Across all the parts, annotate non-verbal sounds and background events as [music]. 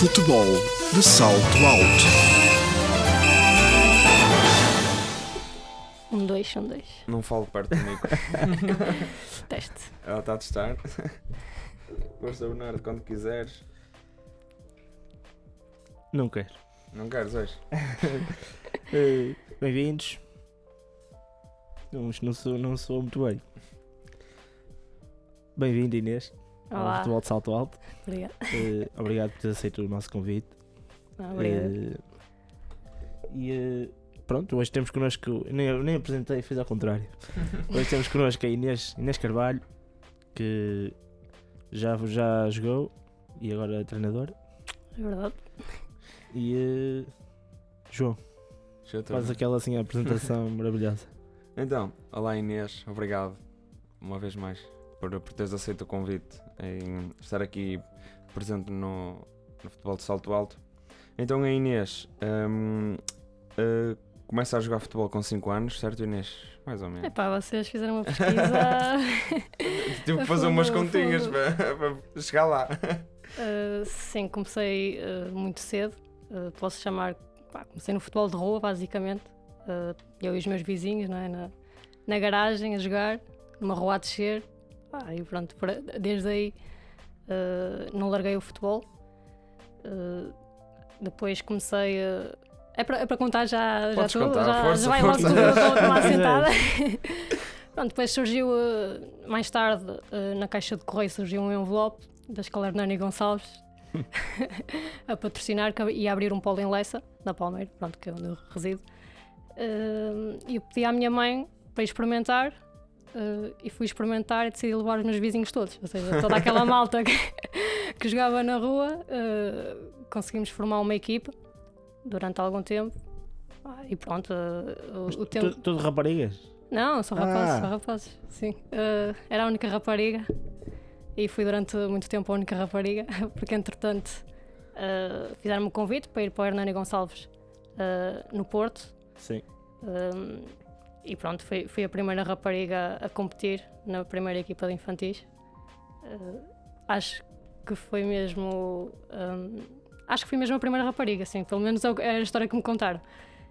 Futebol de Salto Alto. Um, dois, um, dois. Não falo perto do micro. [laughs] Teste. Ela está a testar. [laughs] Força, Bernardo, quando quiseres. Não quero. Não queres hoje? [laughs] Eh, Bem-vindos. Não, não, sou, não sou muito bem. Bem-vindo, Inês, ao Olá. Futebol de Salto Alto. Obrigada. Eh, obrigado por ter aceito o nosso convite. Ah, obrigada. Eh, e eh, pronto, hoje temos connosco. Nem, eu nem apresentei, fiz ao contrário. [laughs] Hoje temos connosco a Inês, Inês Carvalho, que já, já jogou e agora é treinadora. É verdade. E João, faz aquela assim apresentação [laughs] maravilhosa. Então, olá Inês, obrigado uma vez mais por, por teres aceito o convite em estar aqui presente no, no futebol de salto alto. Então a Inês hum, eh, começa a jogar futebol com 5 anos, certo Inês? Mais ou menos. Epá, vocês fizeram uma pesquisa. [laughs] Tive que fazer umas continhas para, para chegar lá. Uh, sim, comecei uh, muito cedo. Uh, posso chamar. pá, comecei no futebol de rua, basicamente. Uh, eu e os meus vizinhos, não é? na, na garagem, a jogar, numa rua a descer. Pá, e pronto, desde aí uh, não larguei o futebol. Uh, depois comecei a. É para, é para contar já, já tudo? contar, já, força, já vai força. logo tudo lá [laughs] sentada. [laughs] Pronto, depois surgiu, uh, mais tarde, uh, na caixa de correio surgiu um envelope da Escola Hernani Gonçalves [laughs] a patrocinar que ia abrir um polo em Leça, na Palmeira, pronto, que é onde eu resido. Uh, E eu pedi à minha mãe para experimentar uh, e fui experimentar e decidi levar os meus vizinhos todos, ou seja, toda aquela [laughs] malta que, que jogava na rua, uh, conseguimos formar uma equipa durante algum tempo. Ah, e pronto, uh, o, o tempo. Tu- Tudo raparigas? Não, são rapazes, Ah. são rapazes, sim. Uh, era a única rapariga e fui durante muito tempo a única rapariga, [laughs] porque entretanto uh, fizeram-me um convite para ir para o Hernani Gonçalves uh, no Porto. Sim. Um, e pronto, fui, fui a primeira rapariga a competir na primeira equipa de infantis. Uh, acho que foi mesmo. um, acho que fui mesmo a primeira rapariga, sim, pelo menos é é a história que me contaram.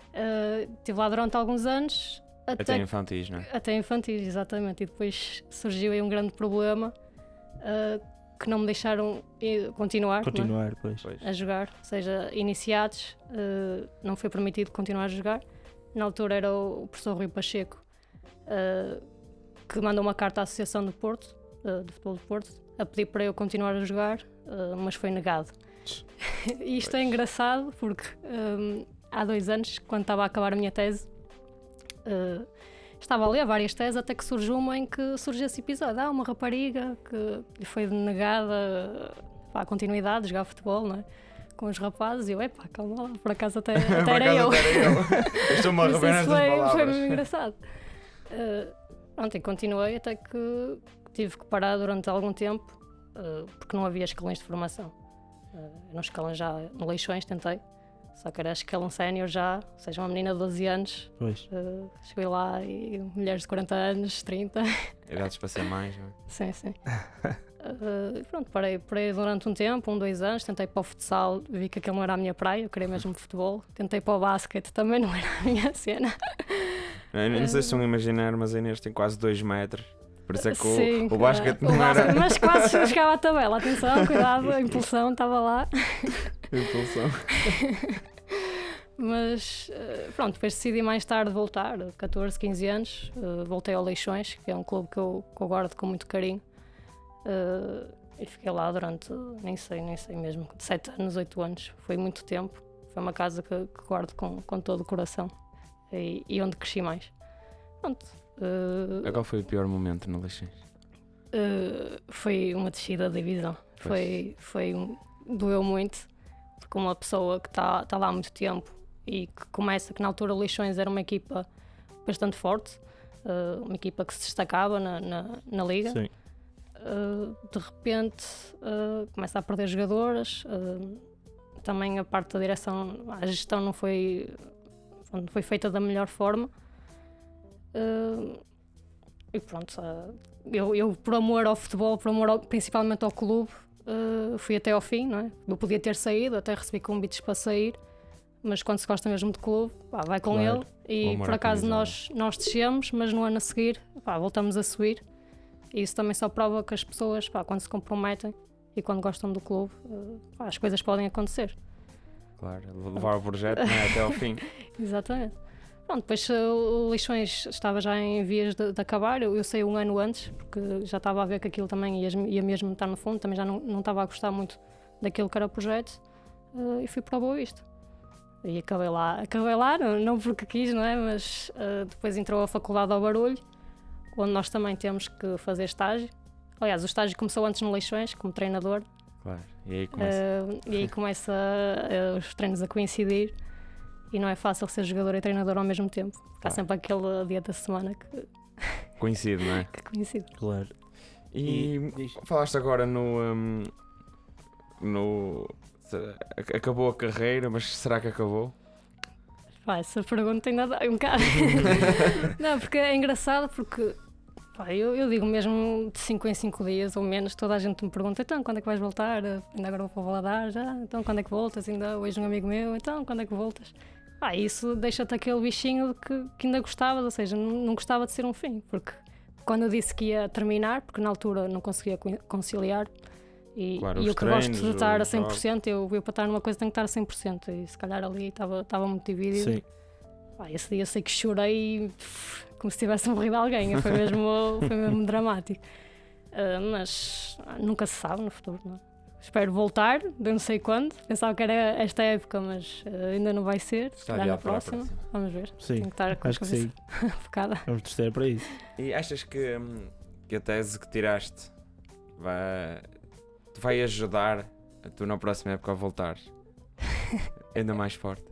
Uh, estive lá durante alguns anos. Até Até, infantis, não é? até infantis, exatamente. E depois surgiu aí um grande problema uh, que não me deixaram eh, continuar, é? Continuar, pois. Pois. a jogar, ou seja, iniciados, uh, não foi permitido continuar a jogar. Na altura era o, professor Rui Pacheco uh, que mandou uma carta à Associação do Porto, uh, de Futebol do Porto, a pedir para eu continuar a jogar, uh, mas foi negado. [laughs] e isto é engraçado porque um, há dois anos, quando estava a acabar a minha tese, estava a ler várias teses até que surgiu uma em que surgiu esse episódio. Há uma rapariga que lhe foi denegada a continuidade de jogar futebol, não é? Com os rapazes, e eu, epá, calma lá, por acaso até, [laughs] até Por era eu. até era eu. [laughs] Estou-me a Mas arrebentar isso estas foi, foi palavras. mesmo engraçado. Uh, pronto, e continuei até que tive que parar durante algum tempo uh, porque não havia escalões de formação. Uh, no escalão já, no Leixões tentei, só que era escalão sénior já, ou seja, uma menina de 12 anos. Pois. Uh, cheguei lá e mulheres de 40 anos, 30. Idades para ser mais, não é? Sim, sim. [laughs] Uh, e pronto, parei, parei durante um tempo, um, dois anos, tentei para o futsal, vi que aquilo não era a minha praia, eu queria mesmo futebol. Tentei para o basquete, também não era a minha [laughs] cena. Eu Não sei se estão a imaginar, mas a Inês tem quase 2 metros. Por isso é que o- Sim, o, basquete uh, não o basquete, era. Mas quase [laughs] chegava à tabela, atenção, cuidado, a impulsão estava lá. [laughs] Impulsão. Mas uh, pronto, depois decidi mais tarde voltar, 14, 15 anos, voltei ao Leixões, que é um clube que eu, que eu guardo com muito carinho. Uh, e fiquei lá durante, nem sei, nem sei mesmo, 7 anos, 8 anos. Foi muito tempo. Foi uma casa que, que guardo com, com todo o coração e, e onde cresci mais. Pronto. uh, Qual foi o pior momento no Leixões? Uh, foi uma descida da divisão. Foi, foi um- doeu muito, porque uma pessoa que está tá lá há muito tempo e que começa, que na altura o Leixões era uma equipa bastante forte, uh, uma equipa que se destacava na, na, na liga, Sim. Uh, de repente uh, começa a perder jogadoras. uh, também a parte da direção, a gestão não foi, não foi feita da melhor forma. E pronto, eu, eu, por amor ao futebol, por amor ao- principalmente ao clube, fui até ao fim, não é? Eu podia ter saído, até recebi convites para sair, mas quando se gosta mesmo de clube, pá, vai com Claro. ele. E Vou por acaso nós, nós descemos, mas no ano a seguir pá, voltamos a subir. E isso também só prova que as pessoas, pá, quando se comprometem e quando gostam do clube, uh, pá, as coisas podem acontecer. Claro, levar o projeto né, até ao fim. [laughs] Exatamente. Pronto, depois o Leixões estava já em vias de, de acabar, eu, eu saí um ano antes, porque já estava a ver que aquilo também ia, ia mesmo estar no fundo, também já não, não estava a gostar muito daquilo que era o projeto, uh, e fui para o Boa Vista. E acabei lá, acabei lá, não, não porque quis, não é? Mas uh, depois entrou a Faculdade ao Barulho, onde nós também temos que fazer estágio. Aliás, o estágio começou antes no Leixões, como treinador, Claro. E aí começa. Uh, e aí começa uh, os treinos a coincidir e não é fácil ser jogador e treinador ao mesmo tempo. Há Claro. sempre aquele dia da semana que, Coincide, não é? [laughs] que coincide. Claro. E diz- falaste agora no. hum, no. Acabou a carreira, mas será que acabou? Pá, essa pergunta ainda dá um bocado. [laughs] não, porque é engraçado porque pá, eu, eu digo mesmo de 5 em 5 dias ou menos, toda a gente me pergunta então quando é que vais voltar? Ainda agora vou para o Valadares, já, então quando é que voltas? Ainda hoje um amigo meu, então quando é que voltas? Pá, isso deixa-te aquele bichinho de que, que ainda gostavas, ou seja, não, não gostava de ser um fim, porque quando eu disse que ia terminar, porque na altura não conseguia co- conciliar, e, Claro, e eu que gosto de estar a os jogos. 100%, eu, eu para estar numa coisa tenho que estar a 100%, e se calhar ali estava estava muito dividido. Sim. Pá, esse dia sei que chorei pff, como se tivesse morrido alguém, foi mesmo, [laughs] foi mesmo dramático. Ah, mas ah, nunca se sabe no futuro, não é? Espero voltar, de não sei quando. Pensava que era esta época, mas ah, ainda não vai ser. Se calhar na a próxima. próxima. Vamos ver. Sim. Tenho que estar com a Acho que cabeça sim. [laughs] focada. Vamos torcer para isso. E achas que, hum, que a tese que tiraste vai, te vai ajudar a tu na próxima época a voltares? [laughs] Ainda mais forte.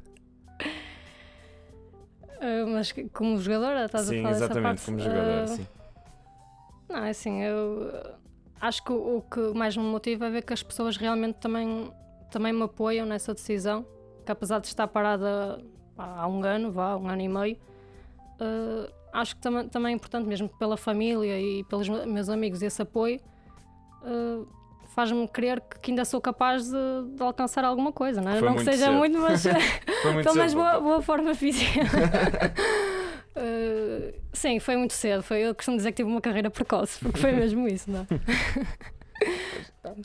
Ah, mas como jogadora, estás sim, a falar exatamente, parte? como jogador, Ah, sim. Não, é assim, eu uh, acho que o, o que mais me motiva é ver que as pessoas realmente também, também me apoiam nessa decisão, que apesar de estar parada há um ano, vá, um ano e meio, uh, acho que também, também é importante, mesmo pela família e pelos me- meus amigos, esse apoio uh, faz-me crer que, que ainda sou capaz de, de alcançar alguma coisa, não, é? Foi não que seja cedo. muito, mas [laughs] [laughs] muito pelo menos cedo, boa, boa forma física. [laughs] Uh, sim, foi muito cedo. Foi, eu costumo dizer que tive uma carreira precoce, porque foi mesmo isso, não é?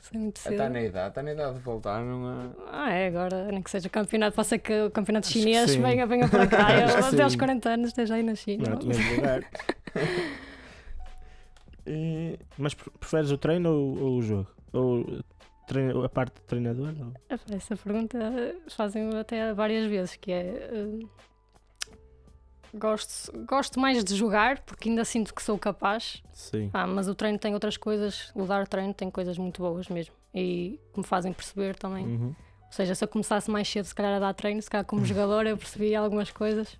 Foi muito cedo. Está na idade, está na idade de voltar, não é? Ah, é, agora, nem que seja campeonato, pode ser que o campeonato Acho chinês venha, venha para cá. Eu até aos sim. 40 anos esteja aí na China. Não. E Mas pre- preferes o treino ou, ou o jogo? Ou a parte de treinador? Ou... Epá, Essa pergunta fazem-me até várias vezes, que é... uh, gosto, gosto mais de jogar, porque ainda sinto que sou capaz, Sim. Ah, mas o treino tem outras coisas, o dar treino tem coisas muito boas mesmo e que me fazem perceber também. Uhum. Ou seja, se eu começasse mais cedo, se calhar a dar treino, se calhar como [laughs] jogador, eu percebi algumas coisas.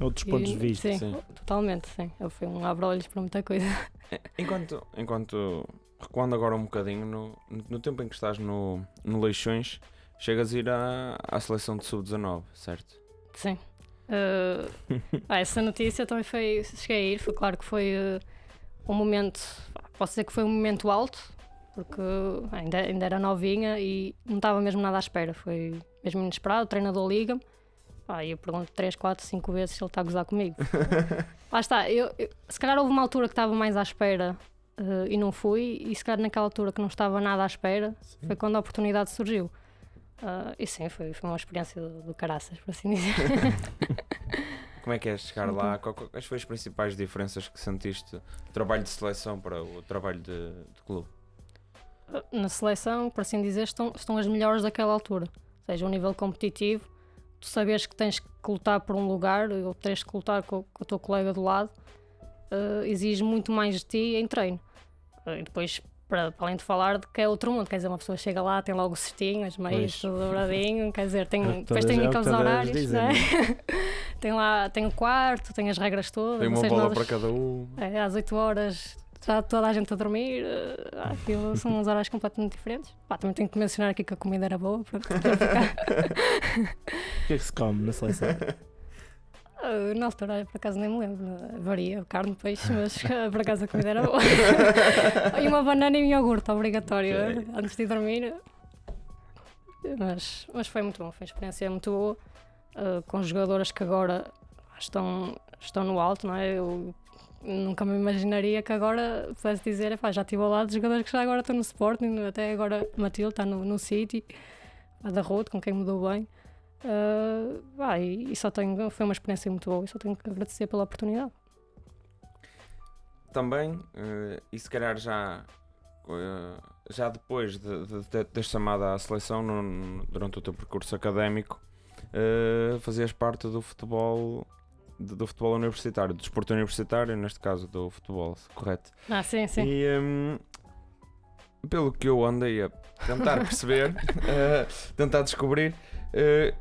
Outros e- pontos de vista. Sim, Sim. totalmente, sim. Eu fui um abre-olhos para muita coisa. [laughs] enquanto, enquanto recuando agora um bocadinho, no, no tempo em que estás no, no Leixões, chegas a ir à, à seleção de sub-19, certo? Sim. Ah, [laughs] ah, essa notícia também foi. Cheguei a ir, foi claro que foi ah, um momento. Posso dizer que foi um momento alto, porque ainda, ainda era novinha e não estava mesmo nada à espera. Foi mesmo inesperado. O treinador liga-me. E eu pergunto 3, 4, 5 vezes se ele está a gozar comigo. [laughs] Lá está, eu, eu- se calhar houve uma altura que estava mais à espera ah, e não fui, e se calhar naquela altura que não estava nada à espera Sim. foi quando a oportunidade surgiu. Ah, e sim, foi, foi uma experiência do, do caraças, por assim dizer. [laughs] Como é que é chegar lá? Qual- qual- Quais foram as principais diferenças que sentiste do trabalho de seleção para o trabalho de, de clube? Na seleção, por assim dizer, estão, estão as melhores daquela altura. Ou seja, um nível competitivo, tu sabes que tens que lutar por um lugar ou tens que lutar com, com o teu colega do lado, ah, exige muito mais de ti em treino. Ah, e depois, para, para além de falar de que é outro mundo, quer dizer, uma pessoa chega lá, tem logo o cestinho, as meias, dobradinho, quer dizer, tem, É depois tem aqueles horários, dizem, é? [laughs] tem lá, tem o quarto, tem as regras todas. Tem uma bola nós- para cada um. é, às 8 horas já toda a gente a dormir, eh, aquilo são uns horários completamente diferentes. Pá, também tenho que mencionar aqui que a comida era boa. Para ficar. [laughs] [laughs] O que é que se come na seleção? Ah, na altura, por acaso, nem me lembro. Varia, carne, peixe, [laughs] mas ah, por acaso a comida era boa. [laughs] e uma banana e um iogurte, obrigatório, Ok. antes de dormir. Mas, mas foi muito bom, foi uma experiência muito boa. ah, com jogadoras que agora estão, estão no alto, não é? Eu nunca me imaginaria que agora pudesse dizer, "Epá, já estive ao lado de jogadores que já agora estão no Sporting, até agora Matilde está no, no City, a da Route, com quem mudou bem. Ah, pá, e, e só tenho, foi uma experiência muito boa e só tenho que agradecer pela oportunidade. Também, eh, e se calhar já, eh, já depois de, de, de teres chamado à seleção no- durante o teu percurso académico, eh, fazias parte do futebol do, futebol universitário, do desporto universitário, neste caso do futebol, correto? Ah, sim, sim. E hum, pelo que eu andei a tentar perceber, [laughs] eh, tentar descobrir, eh,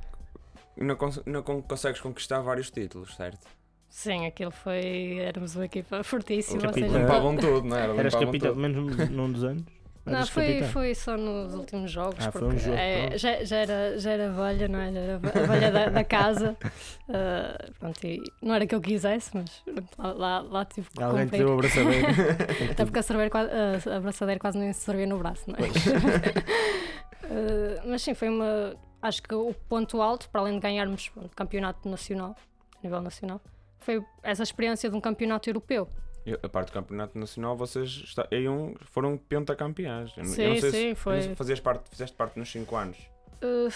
não, cons- não con- consegues conquistar vários títulos, certo? Sim, aquilo foi. Éramos uma equipa fortíssima. Capitão. seja, Limpavam [laughs] tudo, não era? Eras capitão, tudo. menos num- dos anos? Não, foi, capitão? foi só nos últimos jogos. Ah, foi um porque, jogo, é, já, já, era, já era velha, não é? Já era a velha da, da casa. [laughs] Ah, pronto, e não era que eu quisesse, mas pronto, lá, lá, lá tive que Alguém te cumprir. deu o abraçadeiro. [laughs] Até porque a, a, a abraçadeira quase nem se servia no braço, não é? Ah, mas sim, foi uma. Acho que o ponto alto, para além de ganharmos pronto, campeonato nacional, a nível nacional, foi essa experiência de um campeonato europeu. E A parte do campeonato nacional, vocês está- iam- foram pentacampeãs. Eu não- eu Sim, não sei sim, se, eu foi. se fazias parte, fizeste parte nos 5 anos. Uh,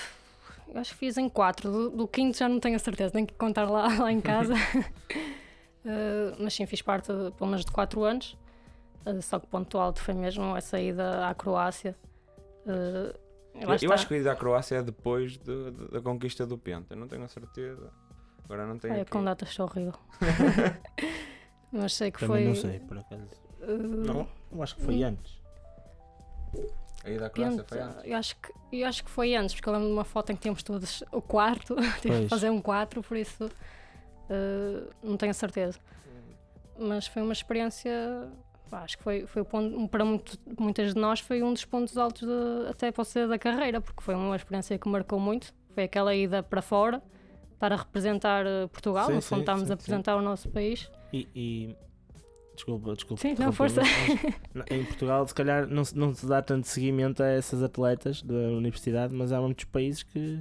eu acho que fiz em quatro. Do, do quinto já não tenho a certeza, tenho que contar lá, lá em casa. [laughs] [laughs] Uh, mas sim, fiz parte de, pelo menos de quatro anos. Uh, só que o ponto alto foi mesmo essa ida à Croácia. Uh, Eu, acho que a ida à Croácia é depois de- de- da conquista do Penta. Não tenho a certeza. Agora não tenho. Aqui. com datas sou horrível. [laughs] [laughs] mas sei que Também foi. não sei, por acaso. uh, Não, eu acho que foi antes. A ida à Croácia Penta, foi antes. eu, acho que, eu acho que foi antes, porque eu lembro de uma foto em que tínhamos todos o quarto, [laughs] tive que fazer um 4, por isso uh, não tenho a certeza. Mas foi uma experiência, acho que foi, foi o ponto, para muito- muitas de nós foi um dos pontos altos de, até pode ser da carreira, porque foi uma experiência que marcou muito. Foi aquela ida para fora, para representar uh, Portugal, Sim, no fundo sim, estávamos sim, a apresentar o nosso país. E. e- Desculpa, desculpa. Sim, não, força. mas- mas [laughs] em Portugal, se calhar, não se, não se dá tanto seguimento a essas atletas da universidade, mas há muitos países que,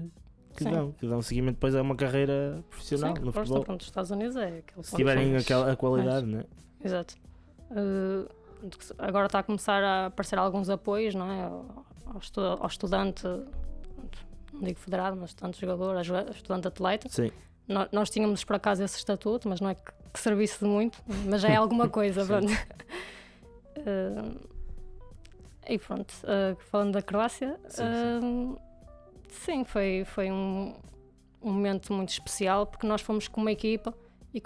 que Sim. dão, que dão seguimento depois a uma carreira profissional Sim, no futebol. pronto, os Estados Unidos é aquele Se tiverem aquela, a qualidade, né? Exato. Uh, agora está a começar a aparecer alguns apoios não é? ao, estu- ao estudante, não digo federado, mas estudante jogador, estudante atleta. Sim. No- nós tínhamos por acaso esse estatuto, mas não é que, que servisse de muito, mas já é alguma coisa. [laughs] Sim. pronto. Uh, e pronto, uh, falando da Croácia, Sim, uh, sim, foi, foi um, um momento muito especial porque nós fomos com uma equipa e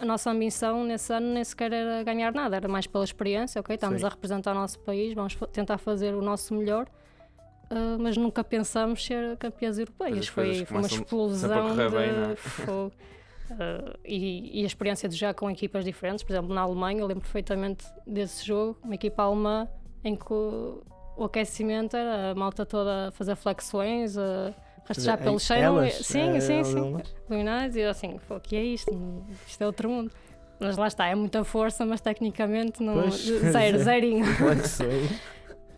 a nossa ambição nesse ano nem sequer era ganhar nada, era mais pela experiência, ok? Estamos Sim. a representar o nosso país, vamos tentar fazer o nosso melhor. uh, mas nunca pensamos ser campeãs europeias. Foi, foi uma explosão de bem, é? fogo. Uh, e, e a experiência de jogar com equipas diferentes, por exemplo, na Alemanha, eu lembro perfeitamente desse jogo, uma equipa alemã em que o, o aquecimento era a malta toda a fazer flexões, a rastejar pelo chão. Elas, sim, eh, sim, sim. elas. Luminais, e eu assim, "Pô, o que é isto? Isto é outro mundo. Mas lá está, é muita força, mas tecnicamente não. Pois, zero, zerinho. [laughs] Flexões.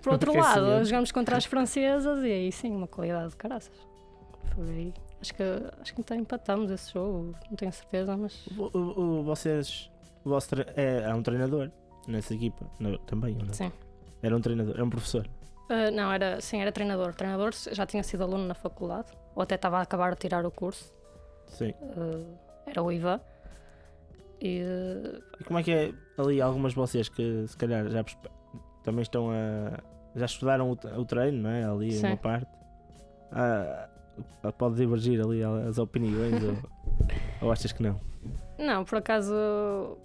Por outro lado, Aquecimento. jogamos contra as francesas e aí sim, uma qualidade de caraças. Foi. Acho que, acho que até empatamos esse jogo, não tenho certeza, mas. O- o- o- vocês. O vosso é, há um treinador nessa equipa não, também, não? Sim. Era um treinador, era um professor. Ah, não, era, sim, era treinador. Treinador já tinha sido aluno na faculdade, ou até estava a acabar de tirar o curso. Sim. Ah, era o Ivan. E, ah, E como é que é ali algumas de vocês que se calhar já também estão a. já estudaram o, o treino, não é? Ali Sim. uma parte. Ah, pode divergir ali as opiniões ou, [laughs] ou achas que não? Não, por acaso,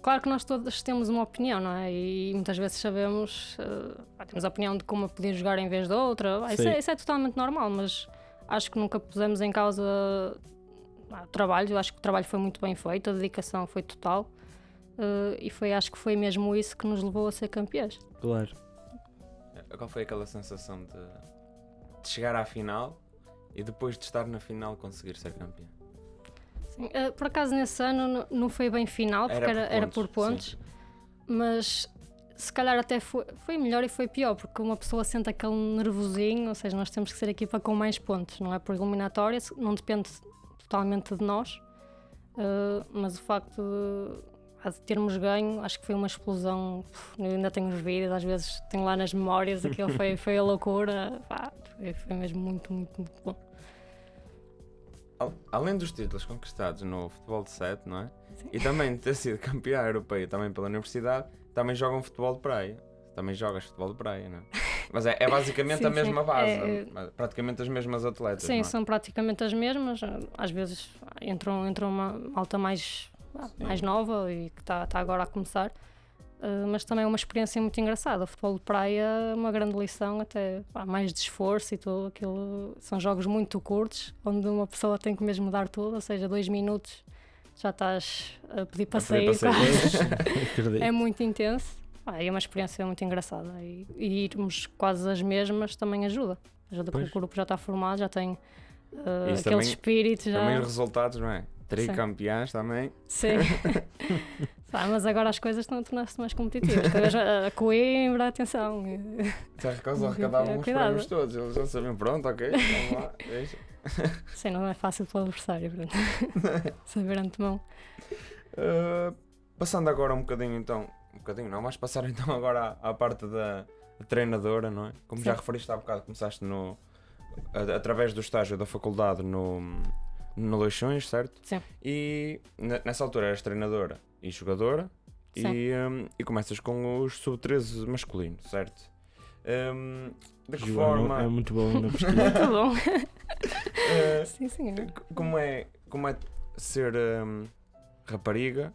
claro que nós todos temos uma opinião, não é? E muitas vezes sabemos, eh, pá, temos a opinião de como podia jogar em vez de outra. Isso, é, isso é totalmente normal, mas acho que nunca pusemos em causa o trabalho. Eu acho que o trabalho foi muito bem feito, a dedicação foi total. eh, e foi, acho que foi mesmo isso que nos levou a ser campeões. Claro. Qual foi aquela sensação de, de chegar à final e depois de estar na final conseguir ser campeão? Sim, eh, por acaso nesse ano não foi bem final, porque era, era por pontos, mas se calhar até foi, foi melhor e foi pior, porque uma pessoa sente aquele nervosinho, ou seja, nós temos que ser equipa com mais pontos, não é por eliminatória, não depende totalmente de nós, eh, mas o facto de, de termos ganho, acho que foi uma explosão. Puf, eu ainda tenho os vídeos, às vezes tenho lá nas memórias, aquilo foi, foi a loucura, [laughs] pá, foi, foi mesmo muito, muito, muito bom. Al- Além dos títulos conquistados no futebol de 7, não é? Sim. E também de ter sido [laughs] campeã europeia também pela universidade, também jogam futebol de praia. Também jogas futebol de praia, não é? Mas é, é basicamente [laughs] Sim, a mesma sim. base, É, praticamente as mesmas atletas. Sim, é? são praticamente as mesmas. Às vezes entram, entram uma malta mais, ah, mais nova e que está tá agora a começar. Uh, mas também é uma experiência muito engraçada. O futebol de praia é uma grande lição, até pá, mais de esforço e tudo. Aquilo, são jogos muito curtos, onde uma pessoa tem que mesmo dar tudo, ou seja, dois minutos já estás a pedir para A sair. para. [laughs] Acredito. É muito intenso. É uma experiência muito engraçada. E, e irmos quase as mesmas também ajuda. Ajuda porque Pois. o grupo já está formado, já tem uh, Isso aquele também- espírito. Já... Também os resultados, não é? Tricampeãs também. Sim. [laughs] [laughs] Pá, mas agora as coisas estão a tornar-se mais competitivas. A Coimbra, atenção. Já É, arrecadavam os prémios todos. Eles já sabiam, pronto, ok, vamos lá. deixa. [laughs] Sim, não é fácil para o adversário, pronto. [laughs] Saber antemão. Uh, passando agora um bocadinho então, um bocadinho não, mas passar então agora à, à parte da, da treinadora, não é? Como já Sim. referiste há bocado, começaste no, a- através do estágio da faculdade no, no Leixões, certo? Sim. E ne- nessa altura eras treinadora e jogadora e, um, e começas com os sub-13 masculino, certo? Um, de que João forma, É muito bom na [laughs] pesquisa. Muito bom. uh, [laughs] Sim, sim. como é, como é ser hum, rapariga,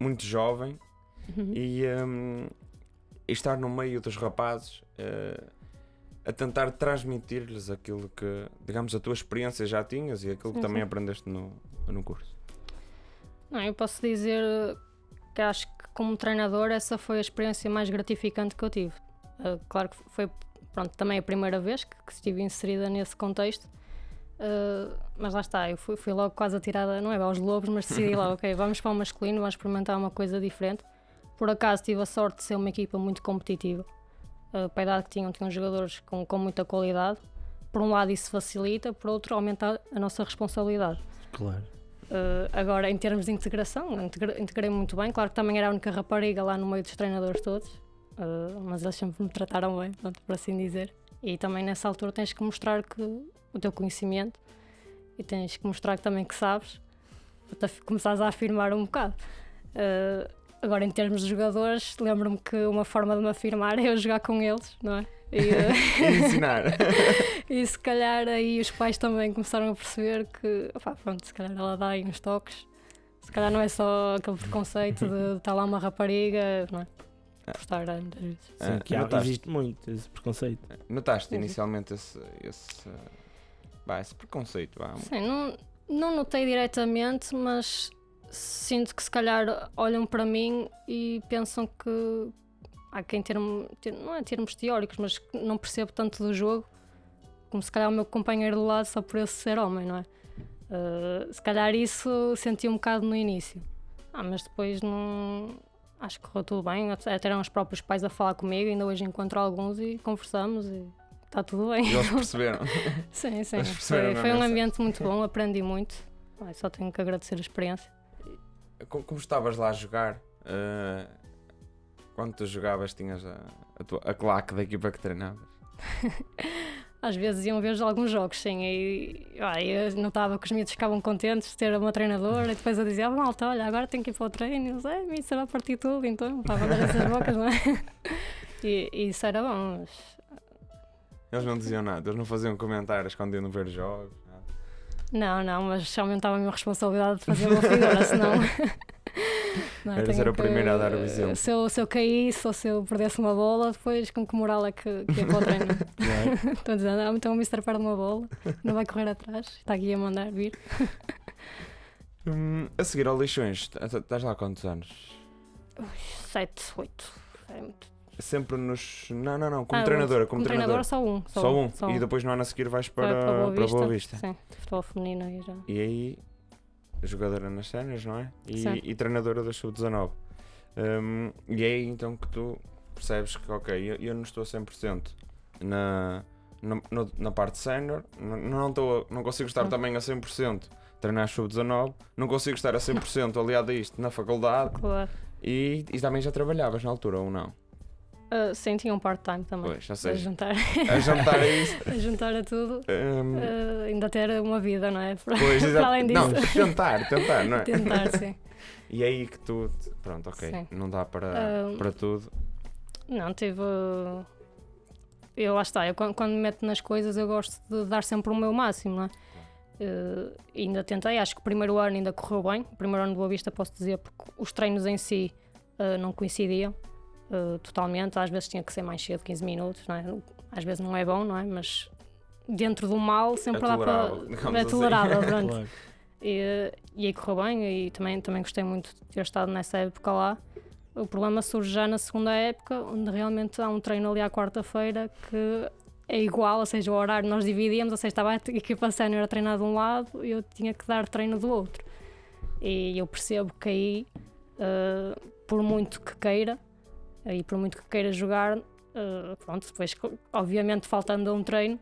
muito jovem Uhum. e, hum, e estar no meio dos rapazes eh, a tentar transmitir-lhes aquilo que, digamos, a tua experiência já tinhas e aquilo que Sim, também sim. aprendeste no, no curso. Não, eu posso dizer que acho que como treinador essa foi a experiência mais gratificante que eu tive. Uh, claro que foi pronto, também a primeira vez que, que estive inserida nesse contexto. Uh, mas lá está, eu fui, fui logo quase atirada, não é aos lobos, mas decidi logo, [laughs] ok, vamos para o masculino, vamos experimentar uma coisa diferente. Por acaso tive a sorte de ser uma equipa muito competitiva. Uh, para a idade que tinham, tinham jogadores com, com muita qualidade. Por um lado isso facilita, por outro aumenta a nossa responsabilidade. Claro. Uh, agora, em termos de integração, integra- integrei muito bem. Claro que também era a única rapariga lá no meio dos treinadores todos, uh, mas eles sempre me trataram bem, pronto, por assim dizer. E também nessa altura tens que mostrar que o teu conhecimento e tens que mostrar que também que sabes, para começares a afirmar um bocado. Uh, agora, em termos de jogadores, lembro-me que uma forma de me afirmar [laughs] é eu jogar com eles, não é? E, uh, [laughs] E ensinar. [laughs] e se calhar aí os pais também começaram a perceber que, opá, pronto, se calhar ela dá aí uns toques. Se calhar não é só aquele preconceito de estar lá uma rapariga, não é? Por estar vezes. Sim, Ah, que há- notaste, existe muito esse preconceito. notaste Sim, sim. inicialmente esse, esse, vá, esse preconceito. Vá. Sim, não, não notei diretamente, mas sinto que se calhar olham para mim e pensam que há quem termo, ter, não é termos teóricos, mas não percebo tanto do jogo, como se calhar o meu companheiro do lado só por esse ser homem, não é? Uh, se calhar isso senti um bocado no início. Ah, mas depois não. Acho que correu tudo bem. Até eram os próprios pais a falar comigo, ainda hoje encontro alguns e conversamos e está tudo bem. E eles [laughs] perceberam. Sim, sim. Eles perceberam Foi, foi um essa- ambiente muito bom, aprendi muito. Só tenho que agradecer a experiência. Como, como estavas lá a jogar, eh, quando tu jogavas, tinhas a, a, tua, a claque da equipa que treinavas. [laughs] Às vezes iam ver alguns jogos, sim, e ai, eu notava que os miúdos ficavam contentes de ter uma treinadora e depois eu dizia, ah, malta, olha, agora tenho que ir para o treino. E eles, é, isso vai partir tudo, então, para a essas bocas, não é? [laughs] E, e isso era bom, mas Eles não diziam nada, eles não faziam comentários quando iam ver jogos. Não, não, mas aumentava a minha responsabilidade de fazer uma figura, [laughs] senão. Não, Eras era a que- primeira a dar o exemplo. Se eu, se eu caísse ou se eu perdesse uma bola, depois com que moral é que, que ia para o treino? [laughs] A dizer, ah, então o Mister perde uma bola, não vai correr atrás, está aqui a mandar vir. [laughs] Hum, a seguir ao Lixões, estás lá há quantos anos? 7, 8. É muito... Sempre nos. Não, não, não, como Ah, treinadora. Como, Como treinador, só um. Só, Só um. E depois no ano a seguir vais para, Vai para, Boa, Vista. Sim, futebol feminino aí já. E aí jogadora nas séniores, não é? E, Sim. e treinadora da Sub-19. Um, e é aí então que tu percebes que, ok, eu, eu não estou a 100% na, na, na parte sénior, não, não, estou não consigo estar Hum. também a 100% a treinar Sub-19, não consigo estar a 100% [laughs] aliado a isto na faculdade Claro. e, e também já trabalhavas na altura ou não? Ah, sim, tinha um part-time também. Pois, já a juntar, A jantar a isso. [laughs] a juntar a tudo. um, ah, ainda ter uma vida, não é? Para, Pois, [laughs] para além Não, disso. tentar, tentar, não é? Tentar, sim. [laughs] E é aí que tu, pronto, ok, Sim. não dá para, Ah, para tudo. Não, tive. Eu lá está, eu quando, quando me meto nas coisas eu gosto de dar sempre o meu máximo, não é? Eh, ainda tentei, acho que o primeiro ano ainda correu bem. O primeiro ano de Boa Vista posso dizer, porque os treinos em si eh, não coincidiam eh, totalmente. Às vezes tinha que ser mais cedo, 15 minutos, não é? Às vezes não é bom, não é? Mas dentro do mal sempre É dá para. tolerável, É assim. tolerável, pronto. [laughs] Claro. E, e aí correu bem e também, também gostei muito de ter estado nessa época lá. O problema surge já na segunda época, onde realmente há um treino ali à quarta-feira que é igual, ou seja, o horário nós dividíamos, ou seja, estava a equipa sénior a treinar de um lado e eu tinha que dar treino do outro. E eu percebo que aí, eh, por muito que queira, e por muito que queira jogar, eh, pronto, depois, obviamente, faltando a um treino,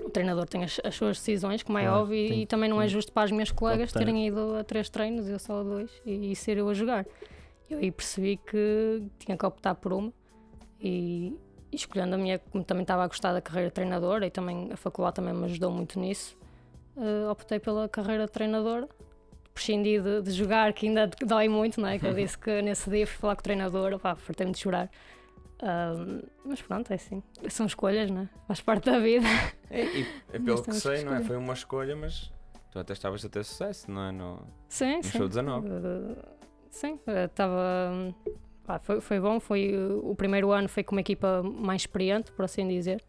o treinador tem as, as suas decisões, como é Claro, óbvio, e, tem- e também não é justo para as minhas colegas terem ido a três treinos, eu só a dois, e, e ser eu a jogar. Eu aí percebi que tinha que optar por uma e, e escolhendo a minha, como também estava a gostar da carreira de treinadora e também a faculdade também me ajudou muito nisso, eh, optei pela carreira de treinadora. Prescindi de, de jogar, que ainda dói muito, não é? Que eu disse que nesse dia fui falar com o treinador, pá, fartei-me de chorar. Ahm, mas pronto, é assim. São escolhas, não é? Faz parte da vida. É, e, [laughs] é Nós pelo que sei, não é? Foi uma escolha, mas tu até estavas a ter sucesso, não é? No, Sim, no sim. show 19. Uh, sim, estava. foi, foi bom. Foi, uh, o primeiro ano foi com uma equipa mais experiente, por assim dizer.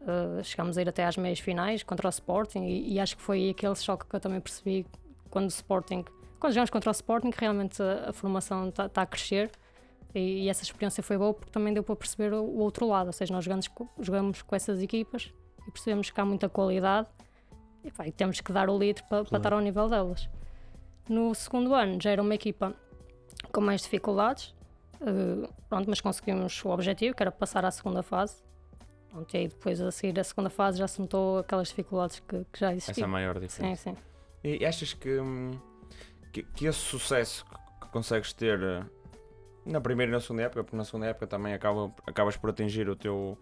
Uh, chegámos a ir até às meias finais contra o Sporting e, e acho que foi aquele choque que eu também percebi quando o Sporting. Quando jogamos contra o Sporting, realmente a, a formação está a crescer e, e essa experiência foi boa porque também deu para perceber o, o outro lado. Ou seja, nós jogamos, jogamos com essas equipas e percebemos que há muita qualidade e, pá, e temos que dar o litro para, para Claro. estar ao nível delas. No segundo ano já era uma equipa com mais dificuldades, eh, pronto, mas conseguimos o objetivo, que era passar à segunda fase. Pronto, e aí depois a seguir a segunda fase já se notou aquelas dificuldades que, que já Essa é a existiam. maior Sim, diferença. sim. E achas que, hum, que, que esse sucesso que, consegues ter eh, na primeira e na segunda época, porque na segunda época também acaba, acabas por atingir o teu,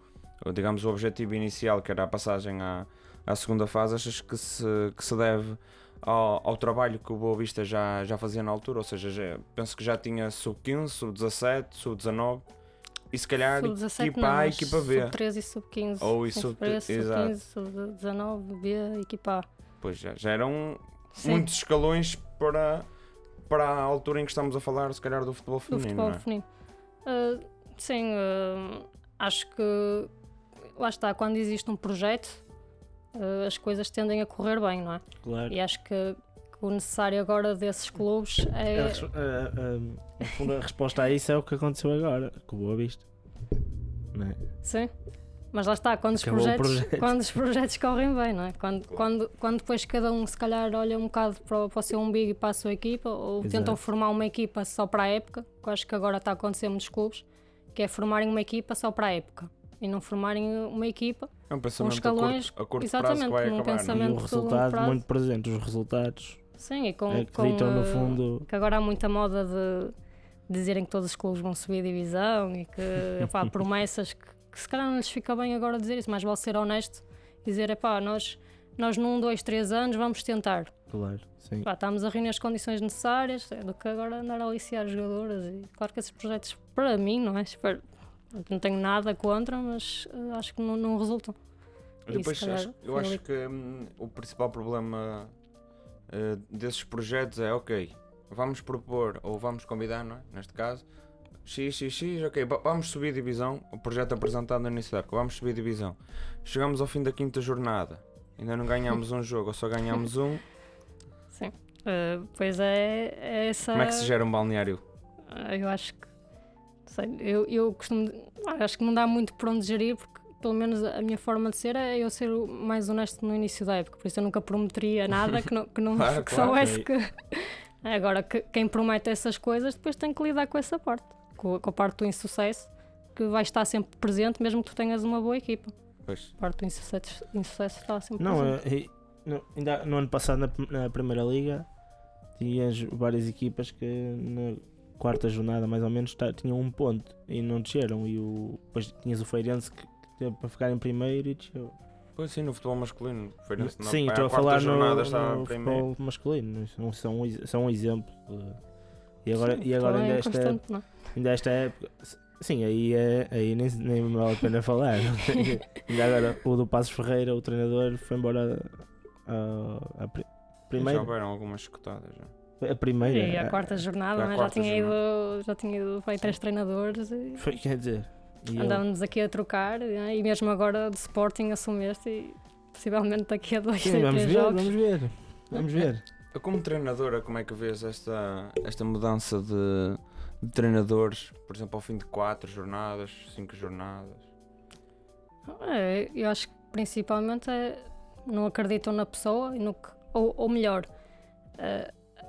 digamos, o objetivo inicial, que era a passagem à, à segunda fase, achas que se, que se deve ao, ao trabalho que o Boa Vista já, já fazia na altura? Ou seja, já- penso que já tinha sub-15, sub-17, sub-19 e se calhar Sub-17 equipa não, A e equipa B. Sub-13 e sub-15. Ou e Sim, sub- sub-13, exato. sub-15, sub-19, B, equipa A. Pois já, já eram Sim, muitos escalões para, para a altura em que estamos a falar, se calhar, do futebol do feminino. futebol não é? feminino. Ah, sim, ah, acho que lá está, quando existe um projeto, ah, as coisas tendem a correr bem, não é? Claro. E acho que, que o necessário agora desses clubes é. a- a resposta a isso é o que aconteceu agora, com o Boa Vista. Não é? Sim. Mas lá está, quando os, projetos, projeto. quando os projetos correm bem, não é? Quando, Claro. quando, quando depois cada um se calhar olha um bocado para, o- para o seu umbigo e para a sua equipa, ou Exato. tentam formar uma equipa só para a época, que eu acho que agora está a acontecer em muitos clubes, que é formarem uma equipa só para a época e não formarem uma equipa É um pensamento escalões, a curto, a curto prazo que exatamente, vai com um acabar. é? E pensamento- o resultado prazo. muito presente, os resultados sim e com, que com, no eh, fundo. que agora há muita moda de dizerem que todos os clubes vão subir a divisão e que epá, [laughs] promessas que, que se calhar não lhes fica bem agora dizer isso, mas vale ser honesto e dizer, epá, nós, nós num, dois, três anos vamos tentar. Claro, sim. Pá, estamos a reunir as condições necessárias, é do que agora andar a aliciar jogadoras e claro que esses projetos, para mim, não é? Espero, não tenho nada contra, mas eh, acho que não, não resultam. Depois, calhar, acho- eu acho que hum, o principal problema eh, desses projetos é, ok, vamos propor, ou vamos convidar, não é? Neste caso, X, X, X, ok, va- vamos subir divisão, o projeto apresentado no início da época, vamos subir divisão. Chegamos ao fim da quinta jornada, ainda não ganhamos um jogo, ou só ganhamos um, Sim. Eh, pois é, é essa. como é que se gera um balneário? Ah, Eu acho que. sei, eu, eu costumo. ah, Acho que não dá muito por onde gerir, porque pelo menos a minha forma de ser é eu ser o mais honesto no início da época, por isso eu nunca prometeria nada que não, que não [laughs] Claro, [laughs] que claro. soubesse que. [laughs] Agora, que- quem promete essas coisas depois tem que lidar com essa parte, com, a- com a parte do insucesso, que vai estar sempre presente, mesmo que tu tenhas uma boa equipa. Pois. A parte do insucesso, insucesso está sempre Não, presente. é- é- no, ainda no ano passado na, na Primeira Liga tinhas várias equipas que na quarta jornada mais ou menos tá- tinham um ponto e não desceram e o, depois tinhas o Feirense que, que teve para ficar em primeiro e desceu. Pois sim, no futebol masculino. Foi na, Sim, na, estou a quarta falar jornada no, estava no primeiro. futebol masculino, isso não são, um são um exemplo. de- E agora, Sim, e agora também ainda, é esta, constante, não é? Ainda esta época. Sim, aí, é, aí nem, nem vale a pena falar. [laughs] ainda agora o do Passos Ferreira, o treinador, foi embora a, a pri- Já primeira. houveram algumas escutadas já. A primeira. E a a- quarta jornada, a já, quarta tinha ido, jornada. já tinha ido para três treinadores e Foi, quer dizer. andávamos aqui a trocar né? e mesmo agora de Sporting assumeste e possivelmente daqui a dois, Sim, vamos ver, jogos. vamos ver. Vamos ver. Como treinadora, como é que vês esta, esta mudança de, de treinadores, por exemplo, ao fim de quatro jornadas, cinco jornadas? É, eu acho que principalmente é, não acreditam na pessoa e no que, ou, ou melhor,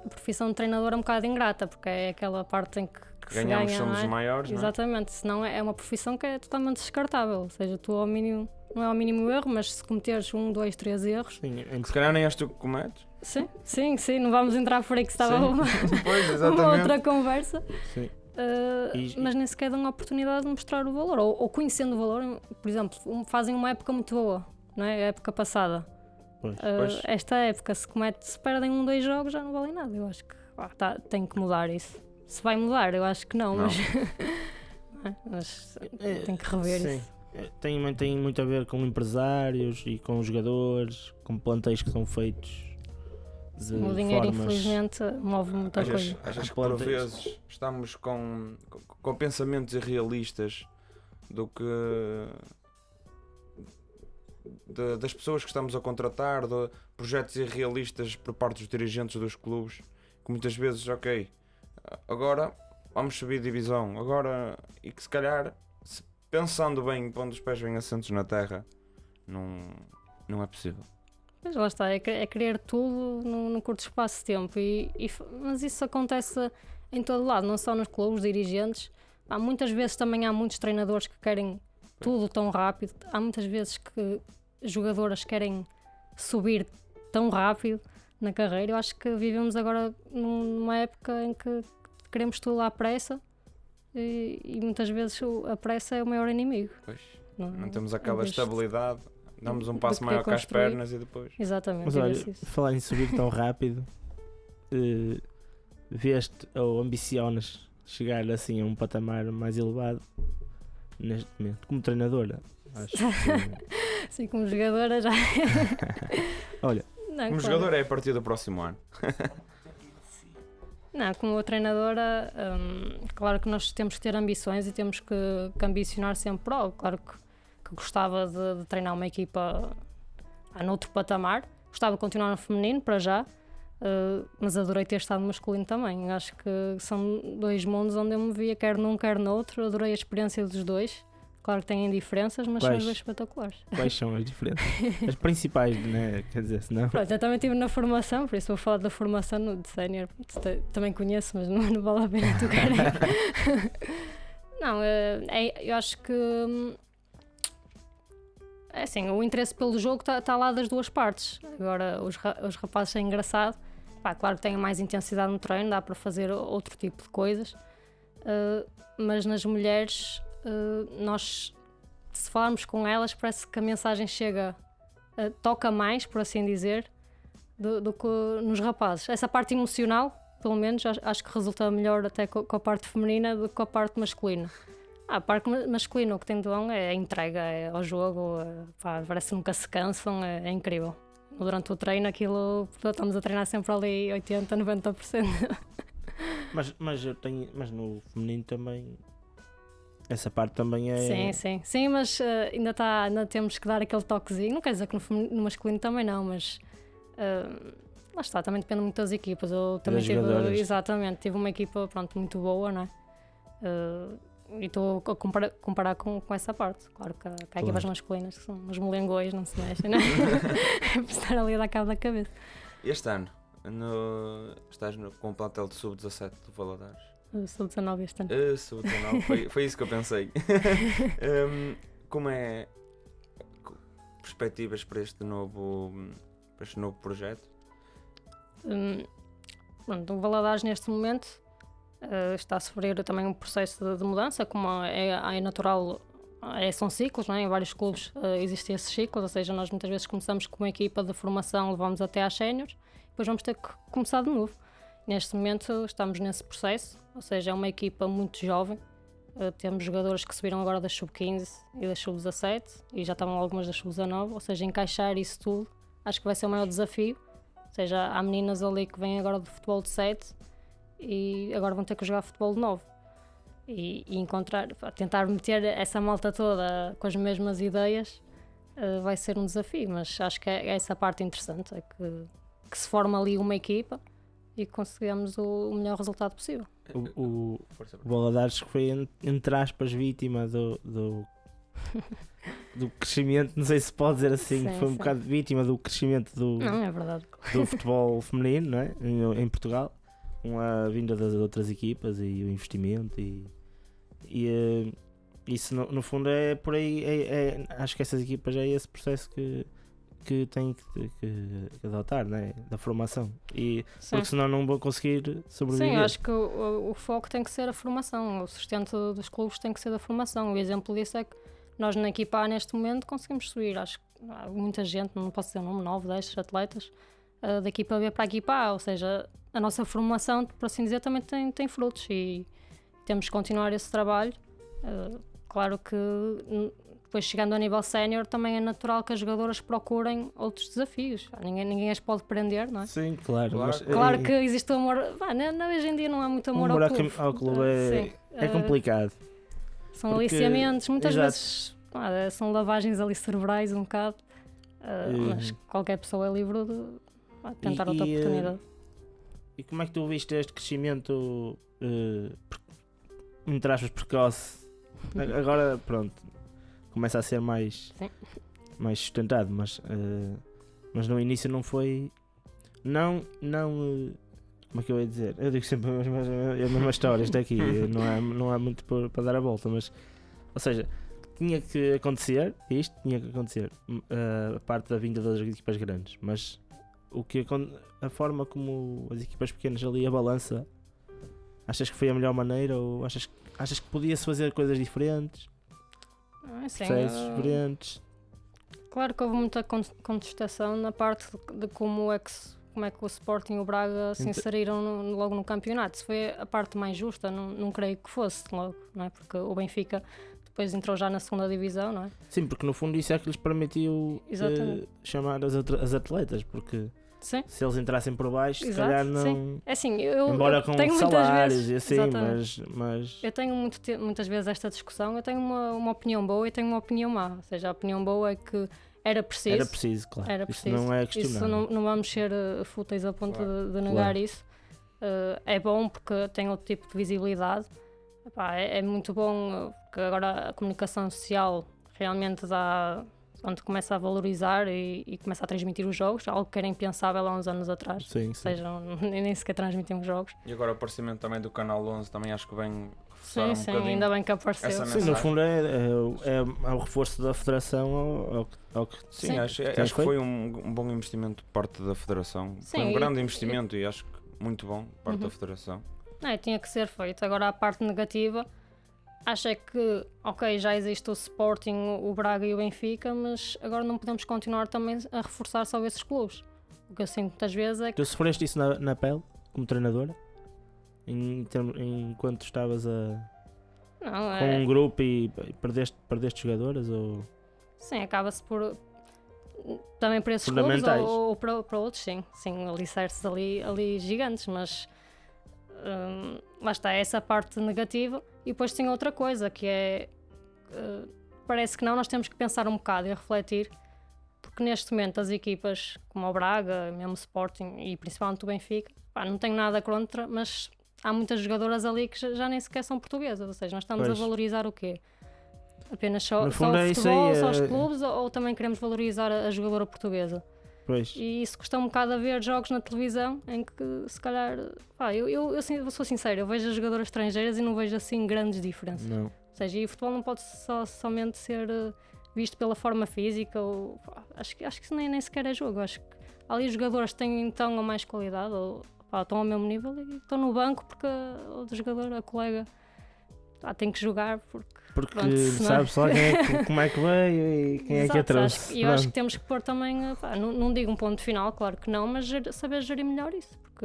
a profissão de treinador é um bocado ingrata, porque é aquela parte em que, que se Ganhamos, ganha, somos é? os maiores, não é? Exatamente, senão é é uma profissão que é totalmente descartável. Ou seja, tu ao mínimo, não é ao mínimo erro, mas se cometeres um, dois, três erros, Sim, em Se calhar nem és tu que cometes. Sim, sim, sim, não vamos entrar por aí que estava Sim. uma, [laughs] Pois, uma outra conversa. Sim. Uh, E- mas nem sequer dão a oportunidade de mostrar o valor, ou, ou conhecendo o valor, por exemplo, fazem uma época muito boa, não é? A época passada. Pois. Uh, Pois. esta época, se, comete, se perdem um, dois jogos, já não valem nada. Eu acho que ah, tá, tem que mudar isso. Se vai mudar, eu acho que não, Não. mas, [laughs] É, mas É, tem que rever sim. isso. É, Tem, tem muito a ver com empresários e com jogadores, com plantéis que são feitos de O dinheiro, formas... infelizmente, move muita Achas, coisa. achas que por vezes estamos com, com, com pensamentos irrealistas do que de- das pessoas que estamos a contratar, de projetos irrealistas por parte dos dirigentes dos clubes, que muitas vezes, ok, agora vamos subir divisão, agora e que se calhar se- pensando bem, pondo os pés bem assentos na terra, não, não é possível. Mas lá está, é, é querer tudo num, num curto espaço de tempo. E, e mas isso acontece em todo lado, não só nos clubes, dirigentes. Há muitas vezes também há muitos treinadores que querem tudo tão rápido. Há muitas vezes que jogadoras querem subir tão rápido na carreira. Eu acho que vivemos agora num- numa época em que queremos tudo à pressa e, e muitas vezes a pressa é o maior inimigo. Pois, Não, não temos em aquela estabilidade, damos um passo maior com as pernas e depois. Exatamente. Mas e olha, falar em subir tão rápido, eh, veste ou ambicionas chegar assim a um patamar mais elevado neste momento, como treinadora? Acho que, Assim [laughs] como jogadora já. [laughs] Olha, Não, Como claro. jogador é a partir do próximo ano. [laughs] Não, como treinadora, hum, claro que nós temos que ter ambições e temos que, que ambicionar sempre para algo. Claro que gostava de, de treinar uma equipa a noutro patamar, gostava de continuar no feminino para já, uh, mas adorei ter estado no masculino também. Acho que são dois mundos onde eu me via, quer num, quer noutro. Adorei a experiência dos dois. Claro que têm diferenças, mas são Quais? os dois espetaculares. quais são as diferenças? [laughs] As principais, né? Quer dizer, senão. Pronto, eu também estive na formação, por isso vou falar da formação no, de sénior. Também conheço, mas não, não vale a pena tocar. [laughs] não, eh, é- eu acho que. É assim, o interesse pelo jogo está lá das duas partes. Agora, os, ra- os rapazes é engraçado. Pá, claro que têm mais intensidade no treino, dá para fazer outro tipo de coisas. eh, mas nas mulheres, eh, nós, se falarmos com elas, parece que a mensagem chega eh, toca mais, por assim dizer, do, do que nos rapazes. Essa parte emocional, pelo menos, acho, que resulta melhor até co- com, a parte feminina do que com a parte masculina. Ah, a parte ma- masculina, o que tem de bom é a entrega é ao jogo, é, pá, parece que nunca se cansam, é, é incrível. Durante o treino, aquilo, estamos a treinar sempre ali 80%, 90%. [laughs] Mas, mas eu tenho. Mas no feminino também. Essa parte também é. Sim, sim, sim, mas eh, ainda, tá, ainda temos que dar aquele toquezinho. Não quer dizer que no, femi- no masculino também não, mas eh, lá está, também depende muito das equipas. Eu também Das tive, jogadoras. exatamente, tive uma equipa pronto, muito boa, não é? Eh, e estou a comparar, comparar com, com essa parte. Claro que há, que há Claro. equipas masculinas que são os molengões, não se mexem, né? Por [laughs] [laughs] estar ali a dar cabo da cabeça. Este ano, no- estás no, com o plantel de sub-17 do Valadares. Eu sou 19 este ano. Uh, sub-19, foi, foi isso que eu pensei. [laughs] Um, como é. Perspectivas para este novo, para este novo projeto? Hum, pronto, o Valadares neste momento eh, está a sofrer também um processo de, de mudança, como é, é natural, é, são ciclos, não é? em vários clubes eh, existem esses ciclos, ou seja, nós muitas vezes começamos com uma equipa de formação, levamos até às séniores, depois vamos ter que começar de novo. Neste momento estamos nesse processo, ou seja, é uma equipa muito jovem, eh, temos jogadores que subiram agora da sub-15 e da sub-17 e já estavam algumas da sub-19, ou seja, encaixar isso tudo acho que vai ser o maior desafio. Ou seja, há meninas ali que vêm agora do futebol de 7 e agora vão ter que jogar futebol de 9. E, e encontrar, tentar meter essa malta toda com as mesmas ideias eh, vai ser um desafio, mas acho que é, é essa a parte interessante, é que, que se forma ali uma equipa e que conseguimos o, o melhor resultado possível. O, o, o que foi, en- entre aspas, vítima do, do, [laughs] do crescimento, não sei se pode dizer assim, Sim, foi um sim. bocado vítima do crescimento do, Não, é verdade. do futebol feminino não é? em, em Portugal, com a vinda das outras equipas e o investimento e, e eh, isso no, no fundo é por aí, é- é- acho que essas equipas é esse processo que, que têm que, que- que adotar, não é? da formação, e, Sim. porque senão não vão conseguir sobreviver. Sim, acho que o, o- foco tem que ser a formação, o sustento dos clubes tem que ser da formação. O exemplo disso é que nós na equipa A neste momento conseguimos subir, acho que muita gente, não posso dizer o nome, 9, 10 atletas, eh, da equipa B para a equipa A, ou seja, a nossa formação, por assim dizer, também tem, tem frutos e temos que continuar esse trabalho. Eh, claro que depois chegando a nível sénior também é natural que as jogadoras procurem outros desafios. Ninguém, ninguém as pode prender, não é? Sim, claro. Claro. mas, Claro eh, que existe o amor. Pá, na- na- hoje em dia não há muito amor, amor ao clube. ao clube é- Sim, é eh, complicado. São porque- aliciamentos, muitas exato. vezes eh, são lavagens ali cerebrais um bocado. Uhum. Mas qualquer pessoa é livre de tentar E- outra e, eh, oportunidade. E como é que tu viste este crescimento, pre- entre aspas, precoce? [laughs] Agora, pronto, começa a ser mais, Sim. mais sustentado, mas, eh, mas no início não foi. Não, não. eh, como é que eu ia dizer? Eu digo sempre a mesma, a mesma história, isto aqui, [laughs] não há, não há muito por- para dar a volta, mas. Ou seja, tinha que acontecer, isto tinha que acontecer, eh, a parte da vinda das equipas grandes, mas o que acon- a forma como as equipas pequenas ali a balança, achas que foi a melhor maneira ou achas, achas que podia-se fazer coisas diferentes, Ah, sim, processos eh, diferentes? Claro que houve muita con- contestação na parte de, como, é que como é que o Sporting e o Braga se Ente- inseriram no- logo no campeonato. Se foi a parte mais justa, não, não creio que fosse logo, não é? Porque o Benfica depois entrou já na segunda divisão, não é? Sim, porque no fundo isso é que lhes permitiu eh, chamar as, as atletas, porque Sim. se eles entrassem por baixo, se Exato, calhar não. sim. É assim, eu, Embora eu com tenho salários vezes, e assim, exatamente. mas, mas Eu tenho muito muitas vezes esta discussão, eu tenho uma, uma opinião boa e tenho uma opinião má. Ou seja, a opinião boa é que era preciso. era preciso, claro. Era Isso preciso. não é Isso questionável. não, não vamos ser uh, fúteis a ponto Claro. de, de negar Claro. isso. Uh, é bom porque tem outro tipo de visibilidade. Epá, é, é muito bom uh, porque agora a comunicação social realmente dá onde começa a valorizar e, e começa a transmitir os jogos, algo que era impensável há uns anos atrás. Sim, Ou sim. seja, [laughs] nem nem sequer transmitem os jogos. E agora o aparecimento também do Canal 11 também acho que vem reforçar Sim, um sim, bocadinho. ainda bem que apareceu. essa Sim, no fundo é, é, o- é, é o reforço da federação ao, ao, que- ao que Sim, Sim. acho, acho que foi um, um bom investimento por parte da Federação. foi Sim, um e- grande investimento e acho que muito bom por parte Uhum. da Federação. Não, é, tinha que ser feito. Agora a parte negativa, acho é que, ok, já existe o Sporting, o Braga e o Benfica, mas agora não podemos continuar também a reforçar só esses clubes. O que eu sinto muitas vezes é que Tu sofreste isso na, na pele, como treinadora? Em, termo- enquanto estavas a, não, com é, um grupo e, perdeste, perdeste jogadoras? Ou... sim, acaba-se por também para esses clubes ou, ou para, para outros, sim, sim, alicerces ali, ali gigantes, mas hum, lá está, é essa parte negativa e depois tem outra coisa que é uh, parece que não, nós temos que pensar um bocado e refletir porque neste momento as equipas como o Braga, mesmo o Sporting e principalmente o Benfica, pá, não tenho nada contra, mas há muitas jogadoras ali que já, nem sequer são portuguesas, ou seja, nós estamos Pois. a valorizar o quê? Apenas só, só o é futebol, aí, só os é- clubes, ou, ou também queremos valorizar a, a jogadora portuguesa? Pois. E isso custa um bocado a ver jogos na televisão em que se calhar. Pá, eu, eu, eu, sou sincero, eu vejo as jogadoras estrangeiras e não vejo assim grandes diferenças. Não. Ou seja, e o futebol não pode só, somente ser eh, visto pela forma física. Ou, pá, acho, que- acho que isso nem, nem sequer é jogo. Acho que ali os jogadores têm então a mais qualidade, ou pá, estão ao mesmo nível e estão no banco porque o jogador, a colega, pá, tem que jogar porque Porque Pronto, senão- sabe-se lá quem é [laughs] como é que veio e quem é que a Exato, acho eu acho que temos que pôr também, eh, pá, não, não digo um ponto final, claro que não, mas saber gerir melhor isso, porque